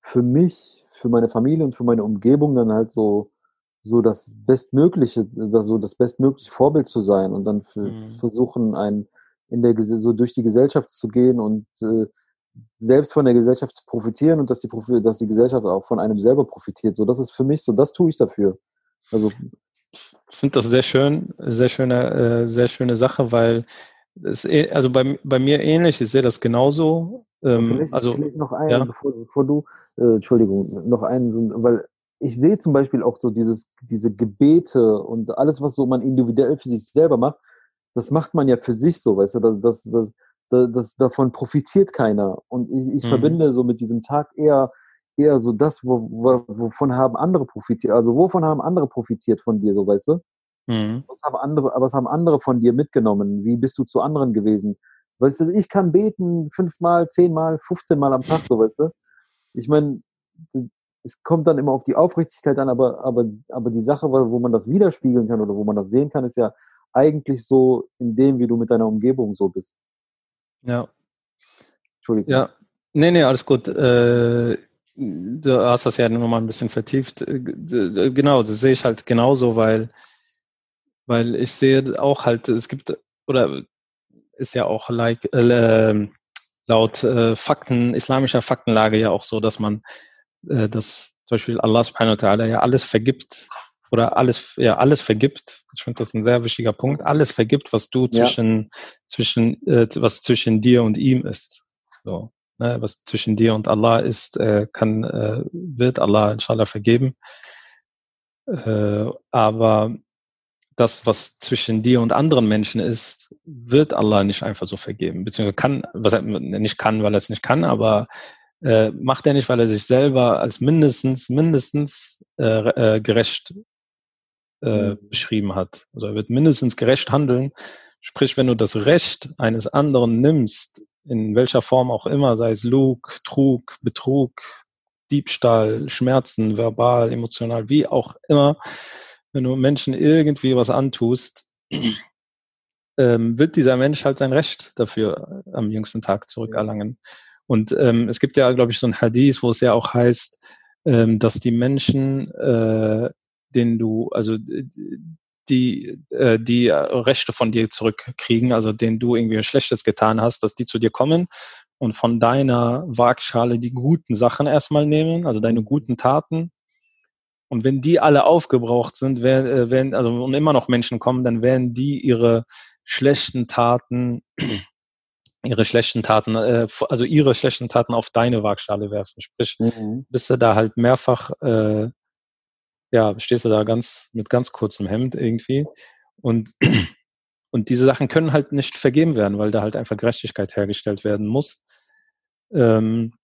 für mich für meine Familie und für meine Umgebung dann halt so, so das bestmögliche, so das bestmögliche Vorbild zu sein und dann für, mhm. versuchen, ein, in der, so durch die Gesellschaft zu gehen und äh, selbst von der Gesellschaft zu profitieren und dass die, dass die Gesellschaft auch von einem selber profitiert. So, das ist für mich so, das tue ich dafür. Also, ich finde das sehr schön, sehr schöne, äh, sehr schöne Sache, weil es, eh, also bei, bei mir ähnlich, ich sehe das genauso. Ähm, vielleicht, also, vielleicht noch einen, ja? bevor, bevor, du, äh, Entschuldigung, noch einen, weil ich sehe zum Beispiel auch so dieses, diese Gebete und alles, was so man individuell für sich selber macht, das macht man ja für sich so, weißt du, das, das, das, das, das davon profitiert keiner. Und ich, ich mhm. verbinde so mit diesem Tag eher, eher so das, wo, wo, wovon haben andere profitiert, also wovon haben andere profitiert von dir, so weißt du? Mhm. Was, haben andere, was haben andere von dir mitgenommen? Wie bist du zu anderen gewesen? Weißt du, ich kann beten fünfmal, zehnmal, 15 Mal am Tag, so weißt du. Ich meine, es kommt dann immer auf die Aufrichtigkeit an, aber, aber, aber die Sache, wo man das widerspiegeln kann oder wo man das sehen kann, ist ja eigentlich so in dem, wie du mit deiner Umgebung so bist. Ja. Entschuldigung. Ja. Nee, nee, alles gut. Äh, du hast das ja nochmal ein bisschen vertieft. Äh, genau, das sehe ich halt genauso, weil, weil ich sehe auch halt, es gibt, oder ist ja auch like, äh, laut äh, Fakten, islamischer Faktenlage ja auch so, dass man, äh, dass zum Beispiel Allah subhanahu wa ta'ala ja alles vergibt oder alles, ja, alles vergibt. Ich finde das ein sehr wichtiger Punkt. Alles vergibt, was du zwischen, ja. zwischen, äh, was zwischen dir und ihm ist. So, ne, was zwischen dir und Allah ist, äh, kann, äh, wird Allah inshallah vergeben. Äh, aber das, was zwischen dir und anderen Menschen ist, wird Allah nicht einfach so vergeben. Beziehungsweise kann, was er nicht kann, weil er es nicht kann, aber äh, macht er nicht, weil er sich selber als mindestens, mindestens äh, äh, gerecht äh, beschrieben hat. Also er wird mindestens gerecht handeln. Sprich, wenn du das Recht eines anderen nimmst, in welcher Form auch immer, sei es Lug, Trug, Betrug, Diebstahl, Schmerzen, verbal, emotional, wie auch immer, wenn du Menschen irgendwie was antust, ähm, wird dieser Mensch halt sein Recht dafür äh, am jüngsten Tag zurückerlangen. Und ähm, es gibt ja, glaube ich, so ein Hadith, wo es ja auch heißt, ähm, dass die Menschen, äh, denen du, also die, äh, die Rechte von dir zurückkriegen, also denen du irgendwie Schlechtes getan hast, dass die zu dir kommen und von deiner Waagschale die guten Sachen erstmal nehmen, also deine guten Taten und wenn die alle aufgebraucht sind, werden, werden, also und immer noch Menschen kommen, dann werden die ihre schlechten Taten, ihre schlechten Taten, äh, also ihre schlechten Taten auf deine Waagschale werfen. Sprich, mhm. bist du da halt mehrfach, äh, ja, stehst du da ganz mit ganz kurzem Hemd irgendwie und und diese Sachen können halt nicht vergeben werden, weil da halt einfach Gerechtigkeit hergestellt werden muss. Ähm,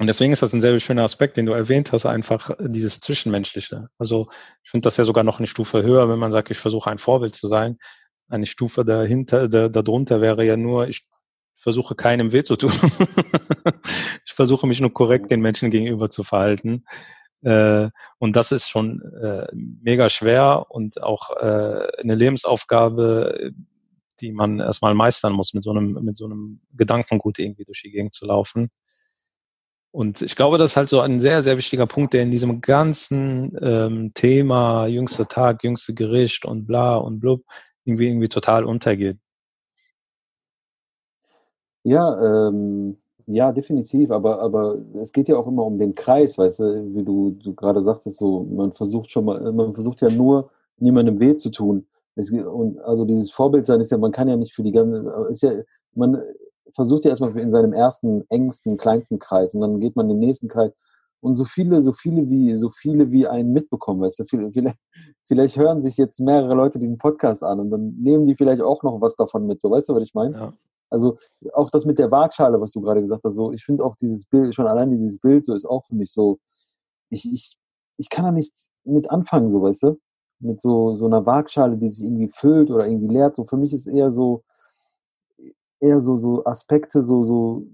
und deswegen ist das ein sehr schöner Aspekt, den du erwähnt hast, einfach dieses Zwischenmenschliche. Also ich finde das ja sogar noch eine Stufe höher, wenn man sagt, ich versuche ein Vorbild zu sein. Eine Stufe dahinter, da, darunter wäre ja nur, ich versuche keinem weh zu tun. ich versuche mich nur korrekt den Menschen gegenüber zu verhalten. Äh, und das ist schon äh, mega schwer und auch äh, eine Lebensaufgabe, die man erstmal meistern muss, mit so einem, mit so einem Gedankengut irgendwie durch die Gegend zu laufen. Und ich glaube, das ist halt so ein sehr, sehr wichtiger Punkt, der in diesem ganzen ähm, Thema jüngster Tag, jüngste Gericht und bla und blub irgendwie, irgendwie total untergeht. Ja, ähm, ja, definitiv, aber, aber es geht ja auch immer um den Kreis, weißt du, wie du, du gerade sagtest, so, man versucht schon mal, man versucht ja nur, niemandem weh zu tun. Es, und also dieses Vorbild sein ist ja, man kann ja nicht für die ganze, ist ja, man, versucht ja erstmal in seinem ersten, engsten, kleinsten Kreis und dann geht man in den nächsten Kreis und so viele, so viele wie, so viele wie einen mitbekommen, weißt du, vielleicht, vielleicht hören sich jetzt mehrere Leute diesen Podcast an und dann nehmen die vielleicht auch noch was davon mit, so, weißt du, was ich meine? Ja. Also auch das mit der Waagschale, was du gerade gesagt hast, so, ich finde auch dieses Bild, schon allein dieses Bild so ist auch für mich so, ich, ich, ich kann da nichts mit anfangen, so, weißt du? Mit so, so einer Waagschale, die sich irgendwie füllt oder irgendwie leert, so, für mich ist eher so, eher so, so Aspekte, so, so,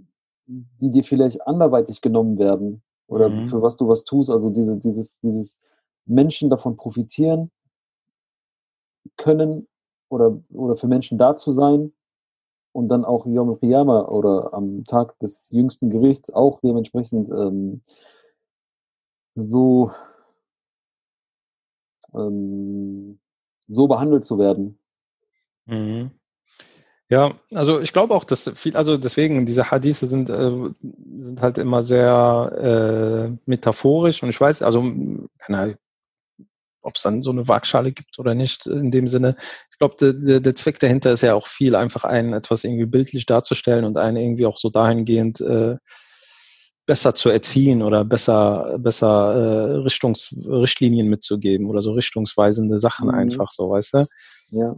die dir vielleicht anderweitig genommen werden oder mhm. für was du was tust. Also diese, dieses, dieses Menschen davon profitieren können oder, oder für Menschen da zu sein und dann auch Yom Qiyama oder am Tag des jüngsten Gerichts auch dementsprechend ähm, so, ähm, so behandelt zu werden. Mhm. Ja, also ich glaube auch, dass viel, also deswegen, diese Hadithe sind, äh, sind halt immer sehr äh, metaphorisch und ich weiß, also keine ob es dann so eine Waagschale gibt oder nicht in dem Sinne. Ich glaube, der, der, der Zweck dahinter ist ja auch viel, einfach einen etwas irgendwie bildlich darzustellen und einen irgendwie auch so dahingehend äh, besser zu erziehen oder besser, besser äh, Richtungs, Richtlinien mitzugeben oder so richtungsweisende Sachen mhm. einfach so, weißt du? Ja.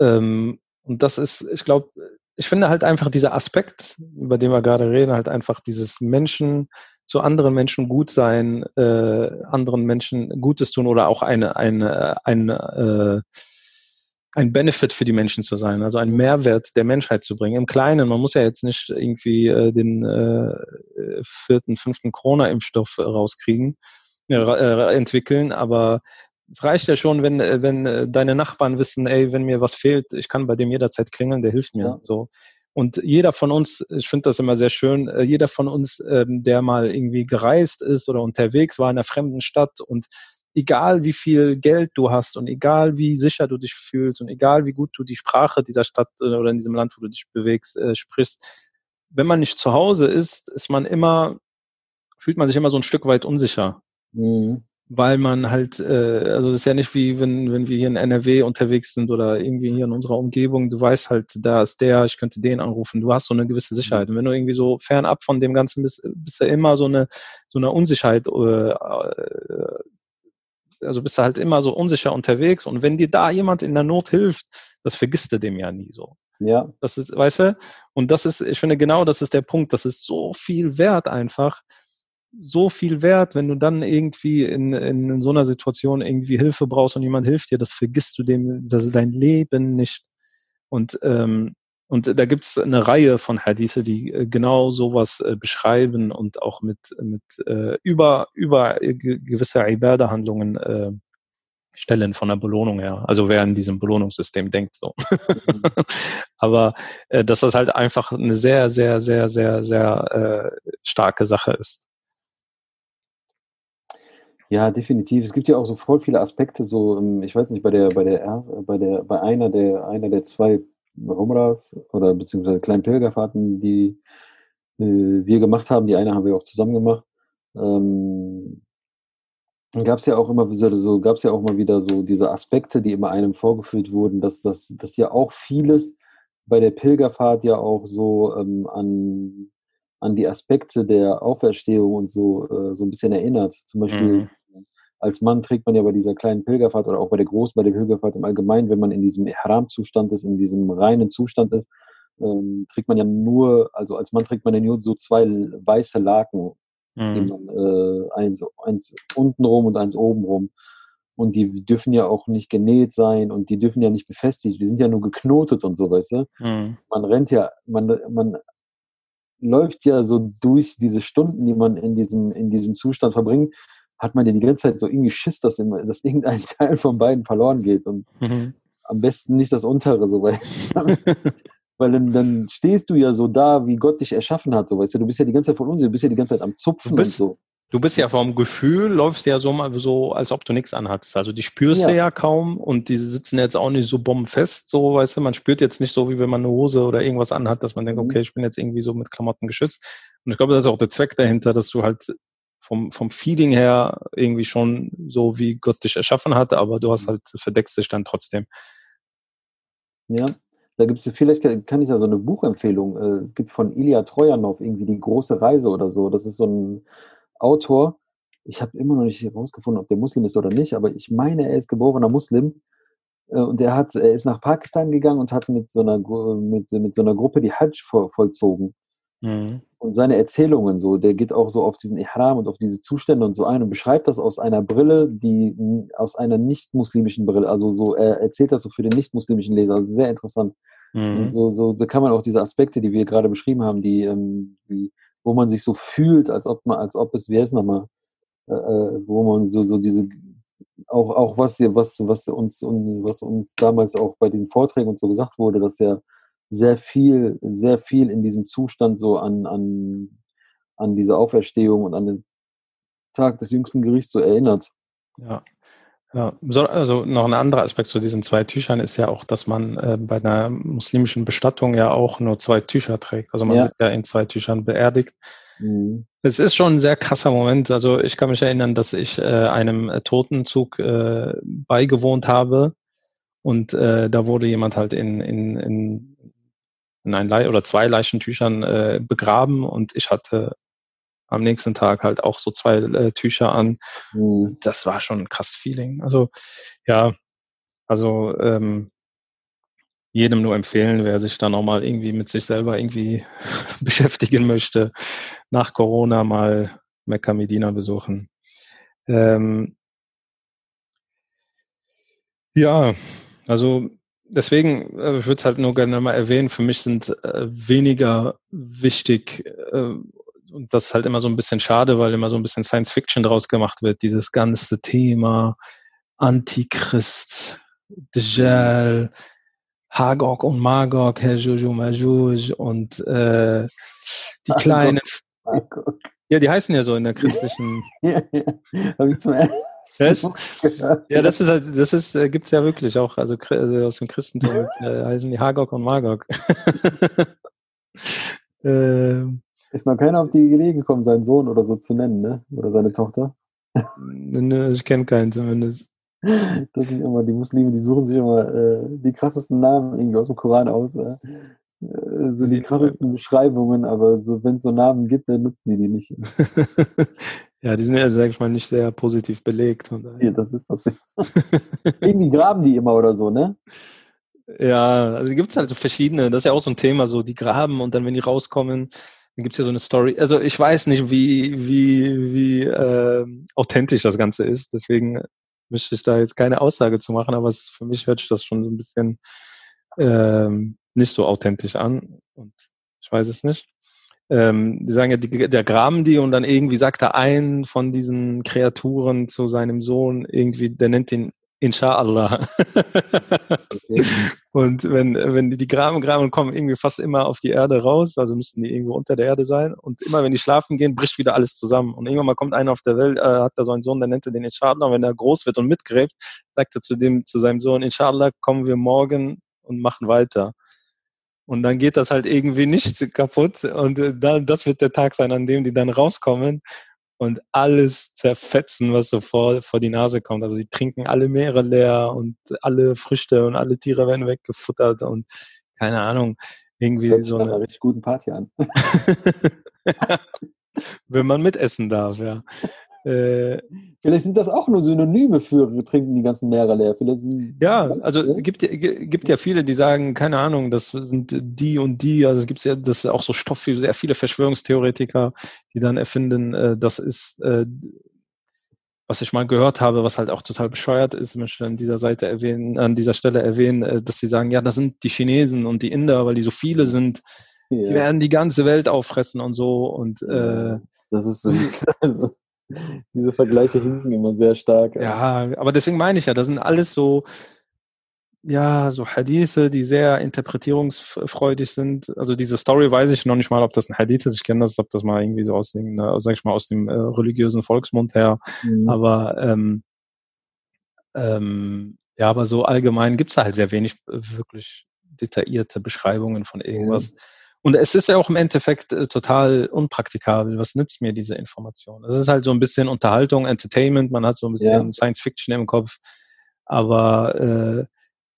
Ähm, und das ist, ich glaube, ich finde halt einfach dieser Aspekt, über den wir gerade reden, halt einfach dieses Menschen zu anderen Menschen gut sein, äh, anderen Menschen Gutes tun oder auch eine, eine, eine äh, ein Benefit für die Menschen zu sein, also ein Mehrwert der Menschheit zu bringen. Im Kleinen, man muss ja jetzt nicht irgendwie äh, den äh, vierten, fünften Corona-Impfstoff rauskriegen, äh, äh, entwickeln, aber es reicht ja schon, wenn, äh, wenn äh, deine Nachbarn wissen, ey, wenn mir was fehlt, ich kann bei dem jederzeit klingeln, der hilft mir. Ja. So. Und jeder von uns, ich finde das immer sehr schön, äh, jeder von uns, ähm, der mal irgendwie gereist ist oder unterwegs war in einer fremden Stadt und egal wie viel Geld du hast und egal wie sicher du dich fühlst und egal wie gut du die Sprache dieser Stadt oder in diesem Land, wo du dich bewegst, äh, sprichst, wenn man nicht zu Hause ist, ist man immer, fühlt man sich immer so ein Stück weit unsicher. Mhm weil man halt, äh, also das ist ja nicht wie wenn, wenn wir hier in NRW unterwegs sind oder irgendwie hier in unserer Umgebung, du weißt halt, da ist der, ich könnte den anrufen, du hast so eine gewisse Sicherheit. Und wenn du irgendwie so fernab von dem Ganzen bist, bist du immer so eine, so eine Unsicherheit, äh, äh, also bist du halt immer so unsicher unterwegs und wenn dir da jemand in der Not hilft, das vergisst du dem ja nie so. Ja. Das ist, weißt du, und das ist, ich finde genau, das ist der Punkt, das ist so viel wert einfach, so viel wert, wenn du dann irgendwie in, in so einer Situation irgendwie Hilfe brauchst und jemand hilft dir, das vergisst du dem, das dein Leben nicht. Und, ähm, und da gibt es eine Reihe von Hadithe, die äh, genau sowas äh, beschreiben und auch mit, mit äh, über, über gewisse Ibadah-Handlungen äh, stellen von der Belohnung her. Also wer in diesem Belohnungssystem denkt so. Aber äh, dass das halt einfach eine sehr, sehr, sehr, sehr, sehr äh, starke Sache ist. Ja, definitiv. Es gibt ja auch so voll viele Aspekte, so, ähm, ich weiß nicht, bei der, bei der, bei der, bei einer der, einer der zwei Umras oder beziehungsweise kleinen Pilgerfahrten, die äh, wir gemacht haben, die eine haben wir auch zusammen gemacht, ähm, gab es ja auch immer wieder so, gab es ja auch mal wieder so diese Aspekte, die immer einem vorgeführt wurden, dass, dass, dass ja auch vieles bei der Pilgerfahrt ja auch so ähm, an, an die Aspekte der Auferstehung und so, äh, so ein bisschen erinnert. Zum Beispiel mhm als Mann trägt man ja bei dieser kleinen Pilgerfahrt oder auch bei der großen, bei der Pilgerfahrt im Allgemeinen, wenn man in diesem Haram-Zustand ist, in diesem reinen Zustand ist, ähm, trägt man ja nur, also als Mann trägt man ja nur so zwei weiße Laken, mhm. man, äh, eins, eins unten rum und eins oben rum. Und die dürfen ja auch nicht genäht sein und die dürfen ja nicht befestigt, die sind ja nur geknotet und so, weißt du? Mhm. Man rennt ja, man, man läuft ja so durch diese Stunden, die man in diesem, in diesem Zustand verbringt, hat man ja die ganze Zeit so irgendwie Schiss, dass, immer, dass irgendein Teil von beiden verloren geht. Und mhm. am besten nicht das untere, so weil, weil dann, dann stehst du ja so da, wie Gott dich erschaffen hat, so weißt du, du bist ja die ganze Zeit von uns, du bist ja die ganze Zeit am Zupfen bist, und so. Du bist ja vom Gefühl, läufst ja so, so als ob du nichts anhattest. Also die spürst ja. du ja kaum und die sitzen jetzt auch nicht so bombenfest, so, weißt du, man spürt jetzt nicht so, wie wenn man eine Hose oder irgendwas anhat, dass man denkt, mhm. okay, ich bin jetzt irgendwie so mit Klamotten geschützt. Und ich glaube, das ist auch der Zweck dahinter, dass du halt vom, vom Feeling her irgendwie schon so, wie Gott dich erschaffen hat, aber du hast mhm. halt, verdeckst dich dann trotzdem. Ja, da gibt es, vielleicht kann ich da so eine Buchempfehlung, äh, gibt von Ilya Trojanow irgendwie die große Reise oder so. Das ist so ein Autor, ich habe immer noch nicht herausgefunden, ob der Muslim ist oder nicht, aber ich meine, er ist geborener Muslim. Äh, und er, hat, er ist nach Pakistan gegangen und hat mit so einer, mit, mit so einer Gruppe die Hajj vollzogen. Mhm. Und seine Erzählungen so, der geht auch so auf diesen Ihram und auf diese Zustände und so ein und beschreibt das aus einer Brille, die aus einer nicht-muslimischen Brille, also so, er erzählt das so für den nicht-muslimischen Leser, also sehr interessant. Mhm. So, so, da kann man auch diese Aspekte, die wir gerade beschrieben haben, die, ähm, die, wo man sich so fühlt, als ob man, als ob es, wie heißt nochmal, äh, äh, wo man so, so diese, auch, auch was, was, was uns, was uns damals auch bei diesen Vorträgen und so gesagt wurde, dass ja sehr viel, sehr viel in diesem Zustand so an, an, an diese Auferstehung und an den Tag des jüngsten Gerichts so erinnert. Ja. Ja, also noch ein anderer Aspekt zu diesen zwei Tüchern ist ja auch, dass man äh, bei einer muslimischen Bestattung ja auch nur zwei Tücher trägt. Also man ja. wird ja in zwei Tüchern beerdigt. Mhm. Es ist schon ein sehr krasser Moment. Also ich kann mich erinnern, dass ich äh, einem Totenzug äh, beigewohnt habe und äh, da wurde jemand halt in, in, in in ein Le oder zwei Leichentüchern äh, begraben und ich hatte am nächsten Tag halt auch so zwei äh, Tücher an. Mhm. Das war schon ein krasses Feeling. Also ja, also ähm, jedem nur empfehlen, wer sich da nochmal irgendwie mit sich selber irgendwie beschäftigen möchte, nach Corona mal Mekka Medina besuchen. Ähm, ja, also deswegen äh, ich würde es halt nur gerne mal erwähnen, für mich sind äh, weniger wichtig äh, und das ist halt immer so ein bisschen schade, weil immer so ein bisschen Science Fiction draus gemacht wird, dieses ganze Thema Antichrist, Dajjal, Hagog und Magog, Hejuj und Majuj und äh, die kleinen, ja, die heißen ja so in der christlichen. ja, ja. Habe ich zum ersten Mal Ja, das ist halt, das ist, äh, gibt's ja wirklich auch, also, also aus dem Christentum äh, heißen die Hagok und Magog. ähm, ist noch keiner auf die Idee gekommen, seinen Sohn oder so zu nennen, ne? Oder seine Tochter? ne, ich kenne keinen zumindest. Das sind immer die Muslime, die suchen sich immer äh, die krassesten Namen irgendwie aus dem Koran aus. Äh. Äh, so die krassesten Beschreibungen, aber so, wenn es so Namen gibt, dann nutzen die die nicht. ja, die sind ja, sag ich mal, nicht sehr positiv belegt. Ja, das ist das. Irgendwie graben die immer oder so, ne? Ja, also gibt es halt so verschiedene, das ist ja auch so ein Thema, so die graben und dann, wenn die rauskommen, dann gibt es ja so eine Story. Also ich weiß nicht, wie, wie, wie äh, authentisch das Ganze ist, deswegen möchte ich da jetzt keine Aussage zu machen, aber es, für mich hört sich das schon so ein bisschen ähm, nicht so authentisch an und ich weiß es nicht. Ähm, die sagen ja, die, der graben die und dann irgendwie sagt er ein von diesen Kreaturen zu seinem Sohn irgendwie, der nennt ihn Inshallah. Okay. und wenn, wenn die, die graben, graben kommen irgendwie fast immer auf die Erde raus, also müssten die irgendwo unter der Erde sein. Und immer wenn die schlafen gehen, bricht wieder alles zusammen. Und irgendwann mal kommt einer auf der Welt, äh, hat da so einen Sohn, der nennt er den Inshallah. Und wenn er groß wird und mitgräbt, sagt er zu dem, zu seinem Sohn, Inshallah, kommen wir morgen und machen weiter. Und dann geht das halt irgendwie nicht kaputt. Und äh, dann, das wird der Tag sein, an dem die dann rauskommen und alles zerfetzen, was so vor, vor die Nase kommt. Also die trinken alle Meere leer und alle Früchte und alle Tiere werden weggefuttert und keine Ahnung, irgendwie das so eine richtig guten Party an. Wenn man mitessen darf, ja. Äh, Vielleicht sind das auch nur Synonyme für wir trinken die ganzen Meere leer. Vielleicht ja, also gibt, gibt ja viele, die sagen, keine Ahnung, das sind die und die. Also es gibt ja das auch so Stoff für sehr viele Verschwörungstheoretiker, die dann erfinden, äh, das ist, äh, was ich mal gehört habe, was halt auch total bescheuert ist, möchte an dieser Seite erwähnen, an dieser Stelle erwähnen, äh, dass sie sagen, ja, das sind die Chinesen und die Inder, weil die so viele sind. Ja. Die werden die ganze Welt auffressen und so und äh, das ist so. Diese Vergleiche hinken immer sehr stark. Ja, aber deswegen meine ich ja, das sind alles so, ja, so Hadithe, die sehr interpretierungsfreudig sind. Also diese Story weiß ich noch nicht mal, ob das ein Hadith ist. Ich kenne das, ob das mal irgendwie so aus dem, sag ich mal, aus dem äh, religiösen Volksmund her. Mhm. Aber ähm, ähm, ja, aber so allgemein gibt's da halt sehr wenig äh, wirklich detaillierte Beschreibungen von irgendwas. Mhm. Und es ist ja auch im Endeffekt äh, total unpraktikabel. Was nützt mir diese Information? Es ist halt so ein bisschen Unterhaltung, Entertainment, man hat so ein bisschen ja. Science Fiction im Kopf. Aber äh,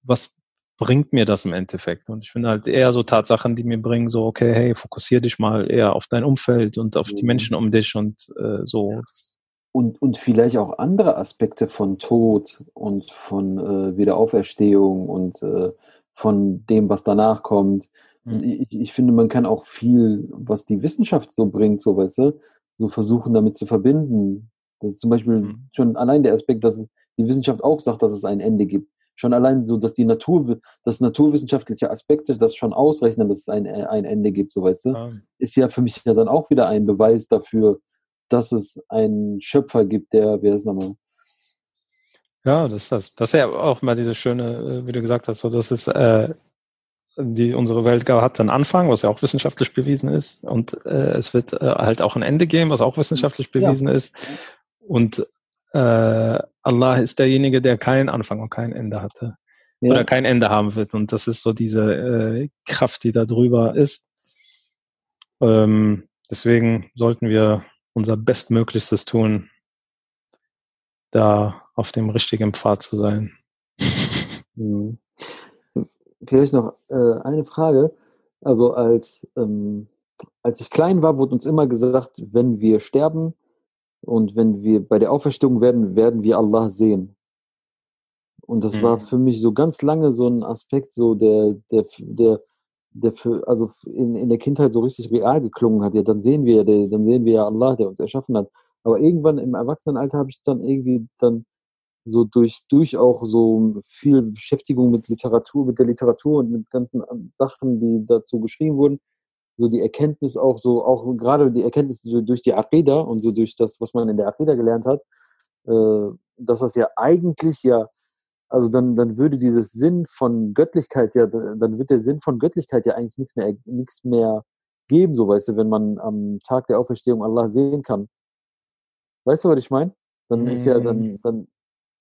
was bringt mir das im Endeffekt? Und ich finde halt eher so Tatsachen, die mir bringen, so, okay, hey, fokussier dich mal eher auf dein Umfeld und auf die mhm. Menschen um dich und äh, so. Und, und vielleicht auch andere Aspekte von Tod und von äh, Wiederauferstehung und äh, von dem, was danach kommt. Mhm. ich, ich finde, man kann auch viel, was die Wissenschaft so bringt, so weißt du, so versuchen damit zu verbinden. Das ist zum Beispiel mhm. schon allein der Aspekt, dass die Wissenschaft auch sagt, dass es ein Ende gibt. Schon allein so, dass die Natur, dass naturwissenschaftliche Aspekte das schon ausrechnen, dass es ein, ein Ende gibt, so weißt du, ja. ist ja für mich ja dann auch wieder ein Beweis dafür, dass es einen Schöpfer gibt, der, wer ist nochmal? Ja, das ist das. Das ist ja auch mal diese schöne, äh, wie du gesagt hast, so dass es äh, die unsere Welt hat einen Anfang, was ja auch wissenschaftlich bewiesen ist, und äh, es wird äh, halt auch ein Ende geben, was auch wissenschaftlich bewiesen ja. ist. Und äh, Allah ist derjenige, der keinen Anfang und kein Ende hatte. Ja. Oder kein Ende haben wird. Und das ist so diese äh, Kraft, die da drüber ist. Ähm, deswegen sollten wir unser Bestmöglichstes tun, da auf dem richtigen Pfad zu sein. Mhm. Vielleicht noch äh, eine Frage. Also als, ähm, als ich klein war, wurde uns immer gesagt, wenn wir sterben und wenn wir bei der Auferstehung werden, werden wir Allah sehen. Und das mhm. war für mich so ganz lange so ein Aspekt, so der, der, der, der für, also in, in der Kindheit so richtig real geklungen hat. Ja, dann sehen wir, der, dann sehen wir ja Allah, der uns erschaffen hat. Aber irgendwann im Erwachsenenalter habe ich dann irgendwie dann so durch, durch auch so viel Beschäftigung mit Literatur, mit der Literatur und mit ganzen Sachen, die dazu geschrieben wurden, so die Erkenntnis auch so, auch gerade die Erkenntnis durch die Aqidah und so durch das, was man in der Aqidah gelernt hat, äh, dass das ja eigentlich ja, also dann, dann würde dieses Sinn von Göttlichkeit ja, dann wird der Sinn von Göttlichkeit ja eigentlich nichts mehr, nichts mehr geben, so weißt du, wenn man am Tag der Auferstehung Allah sehen kann. Weißt du, was ich meine? Dann ist ja, dann, mhm. dann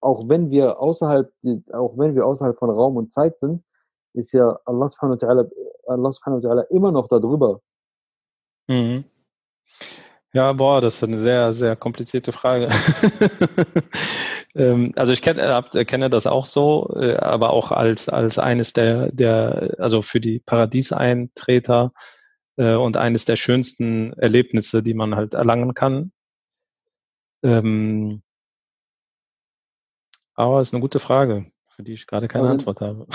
auch wenn wir außerhalb, auch wenn wir außerhalb von Raum und Zeit sind, ist ja Allah subhanahu wa ta'ala, immer noch darüber. Mhm. Ja, boah, das ist eine sehr, sehr komplizierte Frage. ähm, also ich kenne, kenne das auch so, äh, aber auch als, als eines der, der, also für die Paradieseintreter äh, und eines der schönsten Erlebnisse, die man halt erlangen kann. Ähm, aber ist eine gute Frage, für die ich gerade keine also, Antwort habe.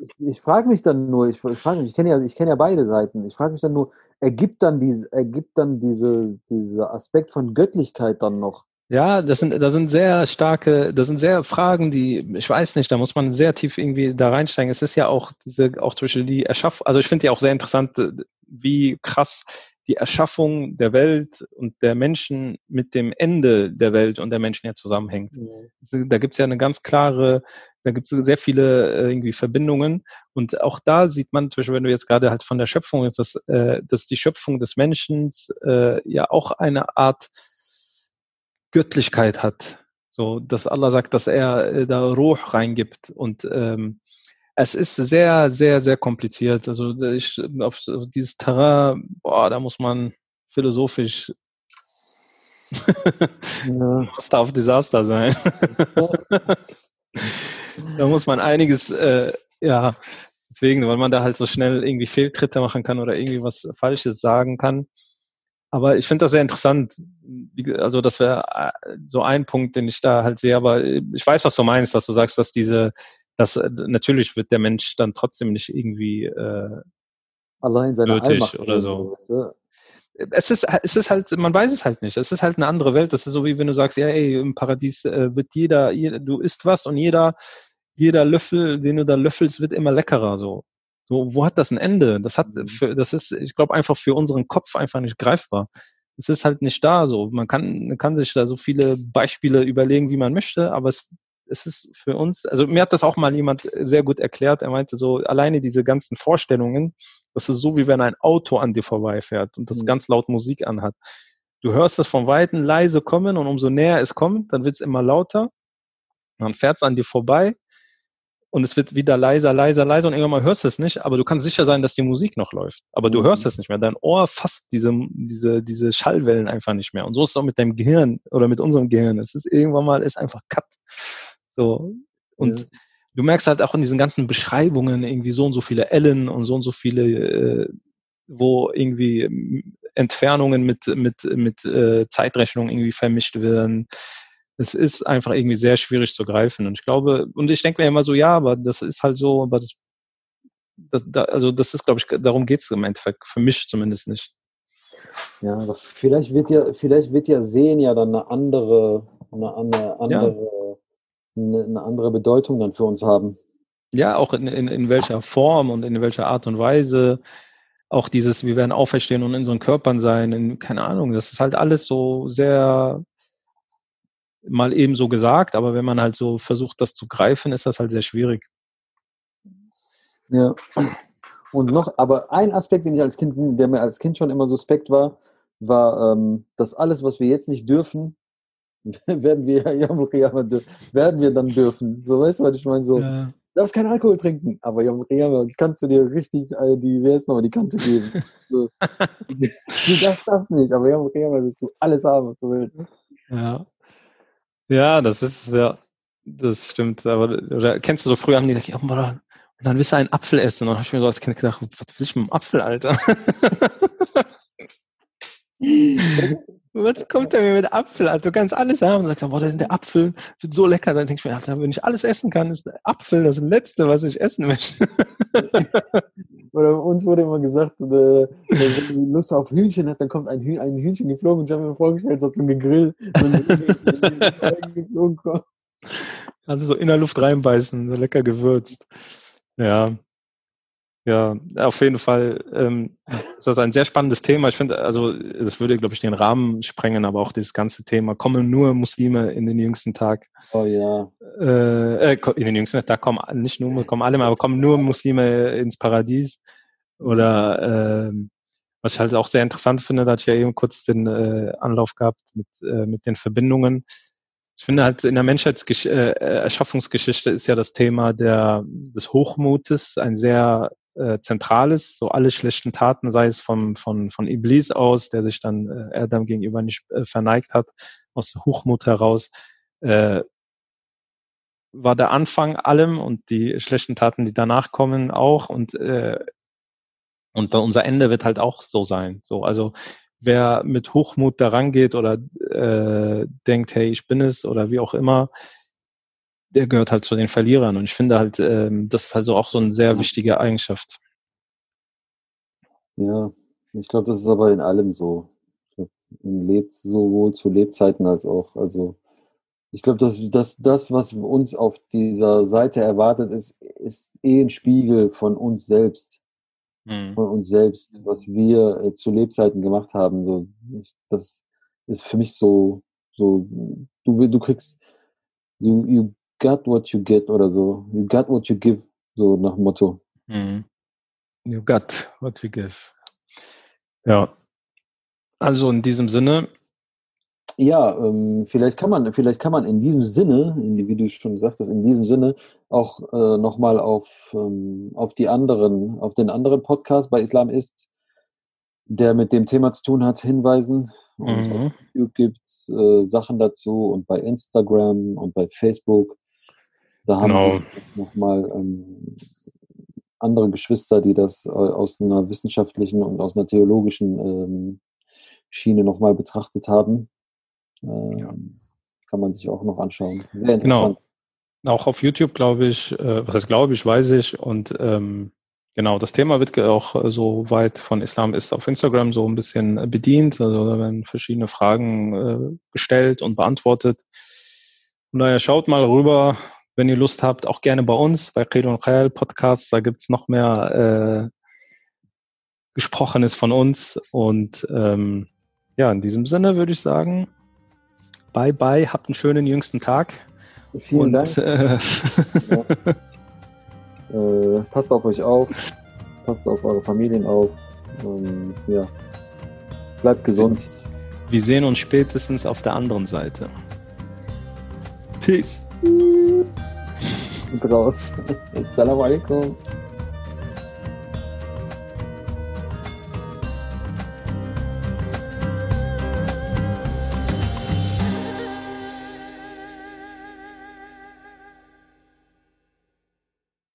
ich, ich frage mich dann nur, ich, ich frage mich, ich kenne ja, ich ja beide Seiten. Ich frage mich dann nur, ergibt dann diese, ergibt dann diese, dieser Aspekt von Göttlichkeit dann noch? Ja, das sind, das sind sehr starke, das sind sehr Fragen, die, ich weiß nicht, da muss man sehr tief irgendwie da reinsteigen. Es ist ja auch diese, auch zwischen die Erschaffung, also ich finde ja auch sehr interessant, wie krass die Erschaffung der Welt und der Menschen mit dem Ende der Welt und der Menschen ja zusammenhängt. Mhm. Da gibt es ja eine ganz klare, da gibt es sehr viele äh, irgendwie Verbindungen. Und auch da sieht man, zum Beispiel, wenn du jetzt gerade halt von der Schöpfung, dass, äh, dass die Schöpfung des Menschen äh, ja auch eine Art Göttlichkeit hat. So, dass Allah sagt, dass er äh, da Ruh reingibt und ähm, es ist sehr, sehr, sehr kompliziert. Also ich, auf, auf dieses Terrain, boah, da muss man philosophisch ja. Master of Disaster sein. da muss man einiges, äh, ja, deswegen, weil man da halt so schnell irgendwie Fehltritte machen kann oder irgendwie was Falsches sagen kann. Aber ich finde das sehr interessant. Also das wäre äh, so ein Punkt, den ich da halt sehe. Aber ich weiß, was du meinst, dass du sagst, dass diese das äh, natürlich wird der Mensch dann trotzdem nicht irgendwie äh, allein seine Allmacht oder so. Du? Es ist, es ist halt, man weiß es halt nicht. Es ist halt eine andere Welt. Das ist so wie wenn du sagst, ja, ey, im Paradies äh, wird jeder, jeder, du isst was und jeder, jeder Löffel, den du da löffelst, wird immer leckerer. So, so wo hat das ein Ende? Das hat, mhm. für, das ist, ich glaube, einfach für unseren Kopf einfach nicht greifbar. Es ist halt nicht da. So, man kann, man kann sich da so viele Beispiele überlegen, wie man möchte, aber es es ist für uns, also mir hat das auch mal jemand sehr gut erklärt. Er meinte so, alleine diese ganzen Vorstellungen, das ist so, wie wenn ein Auto an dir vorbeifährt und das mhm. ganz laut Musik anhat. Du hörst das von Weitem leise kommen und umso näher es kommt, dann wird es immer lauter. Dann fährt es an dir vorbei und es wird wieder leiser, leiser, leiser und irgendwann mal hörst du es nicht, aber du kannst sicher sein, dass die Musik noch läuft. Aber du mhm. hörst es nicht mehr. Dein Ohr fasst diese, diese, diese Schallwellen einfach nicht mehr. Und so ist es auch mit deinem Gehirn oder mit unserem Gehirn. Es ist irgendwann mal, ist einfach Cut. So. Und ja. du merkst halt auch in diesen ganzen Beschreibungen irgendwie so und so viele Ellen und so und so viele, äh, wo irgendwie Entfernungen mit, mit, mit äh, Zeitrechnung irgendwie vermischt werden. Es ist einfach irgendwie sehr schwierig zu greifen. Und ich glaube, und ich denke mir immer so, ja, aber das ist halt so, aber das, das da, also das ist, glaube ich, darum geht es im Endeffekt, für mich zumindest nicht. Ja, aber vielleicht wird ja, vielleicht wird ja Sehen ja dann eine andere, eine, eine andere. Eine, eine, andere Bedeutung dann für uns haben. Ja, auch in, in, in welcher Form und in welcher Art und Weise. Auch dieses, wir werden auferstehen und in unseren Körpern sein, in, keine Ahnung, das ist halt alles so sehr mal eben so gesagt, aber wenn man halt so versucht, das zu greifen, ist das halt sehr schwierig. Ja. Und noch, aber ein Aspekt, den ich als Kind, der mir als Kind schon immer suspekt war, war, ähm, dass alles, was wir jetzt nicht dürfen, werden wir, ja, werden wir dann dürfen. So, weißt du, was ich meine? So, ja. du darfst keinen Alkohol trinken, aber ja, kannst du dir richtig, äh, die, wer ist nochmal, die Kante geben. So. du darfst das nicht, aber ja, wirst du alles haben, was du willst. Ja. Ja, das ist, ja, das stimmt. Aber oder kennst du so früher haben die gesagt, ja, und dann willst du einen Apfel essen. Und dann habe ich mir so als Kind gedacht, was will ich mit dem Apfel, Alter? Was kommt denn mir mit Apfel? Du kannst alles haben. Und sagst, boah, der Apfel wird so lecker. Dann denke ich mir, Alter, wenn ich alles essen kann, ist der Apfel das Letzte, was ich essen möchte. Oder uns wurde immer gesagt, äh, wenn du Lust auf Hühnchen hast, dann kommt ein, Hüh ein Hühnchen geflogen und ich habe mir vorgestellt, so zum Gegrill. Kannst du so in der Luft reinbeißen, so lecker gewürzt. Ja. Ja, auf jeden Fall ähm, ist das ein sehr spannendes Thema. Ich finde, also das würde, glaube ich, den Rahmen sprengen, aber auch das ganze Thema, kommen nur Muslime in den jüngsten Tag. Oh ja. Äh, äh in den jüngsten Tag kommen nicht nur, kommen alle, aber kommen nur Muslime ins Paradies. Oder äh, was ich halt auch sehr interessant finde, da hatte ich ja eben kurz den äh, Anlauf gehabt mit, äh, mit den Verbindungen. Ich finde halt in der Menschheitserschaffungsgeschichte äh, ist ja das Thema der, des Hochmutes ein sehr äh, zentrales, so alle schlechten Taten, sei es vom, von, von Iblis aus, der sich dann äh, Adam gegenüber nicht äh, verneigt hat, aus Hochmut heraus, äh, war der Anfang allem und die schlechten Taten, die danach kommen, auch und äh, und unser Ende wird halt auch so sein. So, also wer mit Hochmut daran geht oder äh, denkt, hey, ich bin es oder wie auch immer, der gehört halt zu den Verlierern. Und ich finde halt, ähm, das ist halt so auch so eine sehr wichtige Eigenschaft. Ja, ich glaube, das ist aber in allem so. Lebt sowohl zu Lebzeiten als auch, also ich glaube, dass, dass das, was uns auf dieser Seite erwartet, ist, ist eh ein Spiegel von uns selbst. Mhm. Von uns selbst, was wir äh, zu Lebzeiten gemacht haben. So, ich, das ist für mich so, so, du, du kriegst, you, you got what you get oder so. You got what you give, so nach Motto. Mhm. You got what you give. Ja. Also in diesem Sinne. Ja, ähm, vielleicht kann man, vielleicht kann man in diesem Sinne, wie du schon gesagt hast, in diesem Sinne auch äh, nochmal auf, ähm, auf die anderen, auf den anderen Podcast bei Islam ist, der mit dem Thema zu tun hat, hinweisen. Und mhm. auf YouTube gibt es äh, Sachen dazu und bei Instagram und bei Facebook. Da haben genau. wir nochmal ähm, andere Geschwister, die das aus einer wissenschaftlichen und aus einer theologischen ähm, Schiene nochmal betrachtet haben. Ähm, ja. Kann man sich auch noch anschauen. Sehr genau. interessant. Genau. Auch auf YouTube, glaube ich, äh, was heißt glaube ich, weiß ich. Und ähm, genau, das Thema wird auch äh, so weit von Islam ist auf Instagram so ein bisschen bedient. Also da werden verschiedene Fragen äh, gestellt und beantwortet. Von daher schaut mal rüber, wenn ihr Lust habt, auch gerne bei uns, bei Qil und Khayal Podcast. Da gibt's noch mehr äh, Gesprochenes von uns. Und ähm, ja, in diesem Sinne würde ich sagen, bye bye, habt einen schönen jüngsten Tag. Vielen und, Dank. Äh, ja. äh, passt auf euch auf, passt auf eure Familien auf. Ähm, ja. Bleibt gesund. Wir sehen uns spätestens auf der anderen Seite. Peace. Raus. Assalamu alaikum.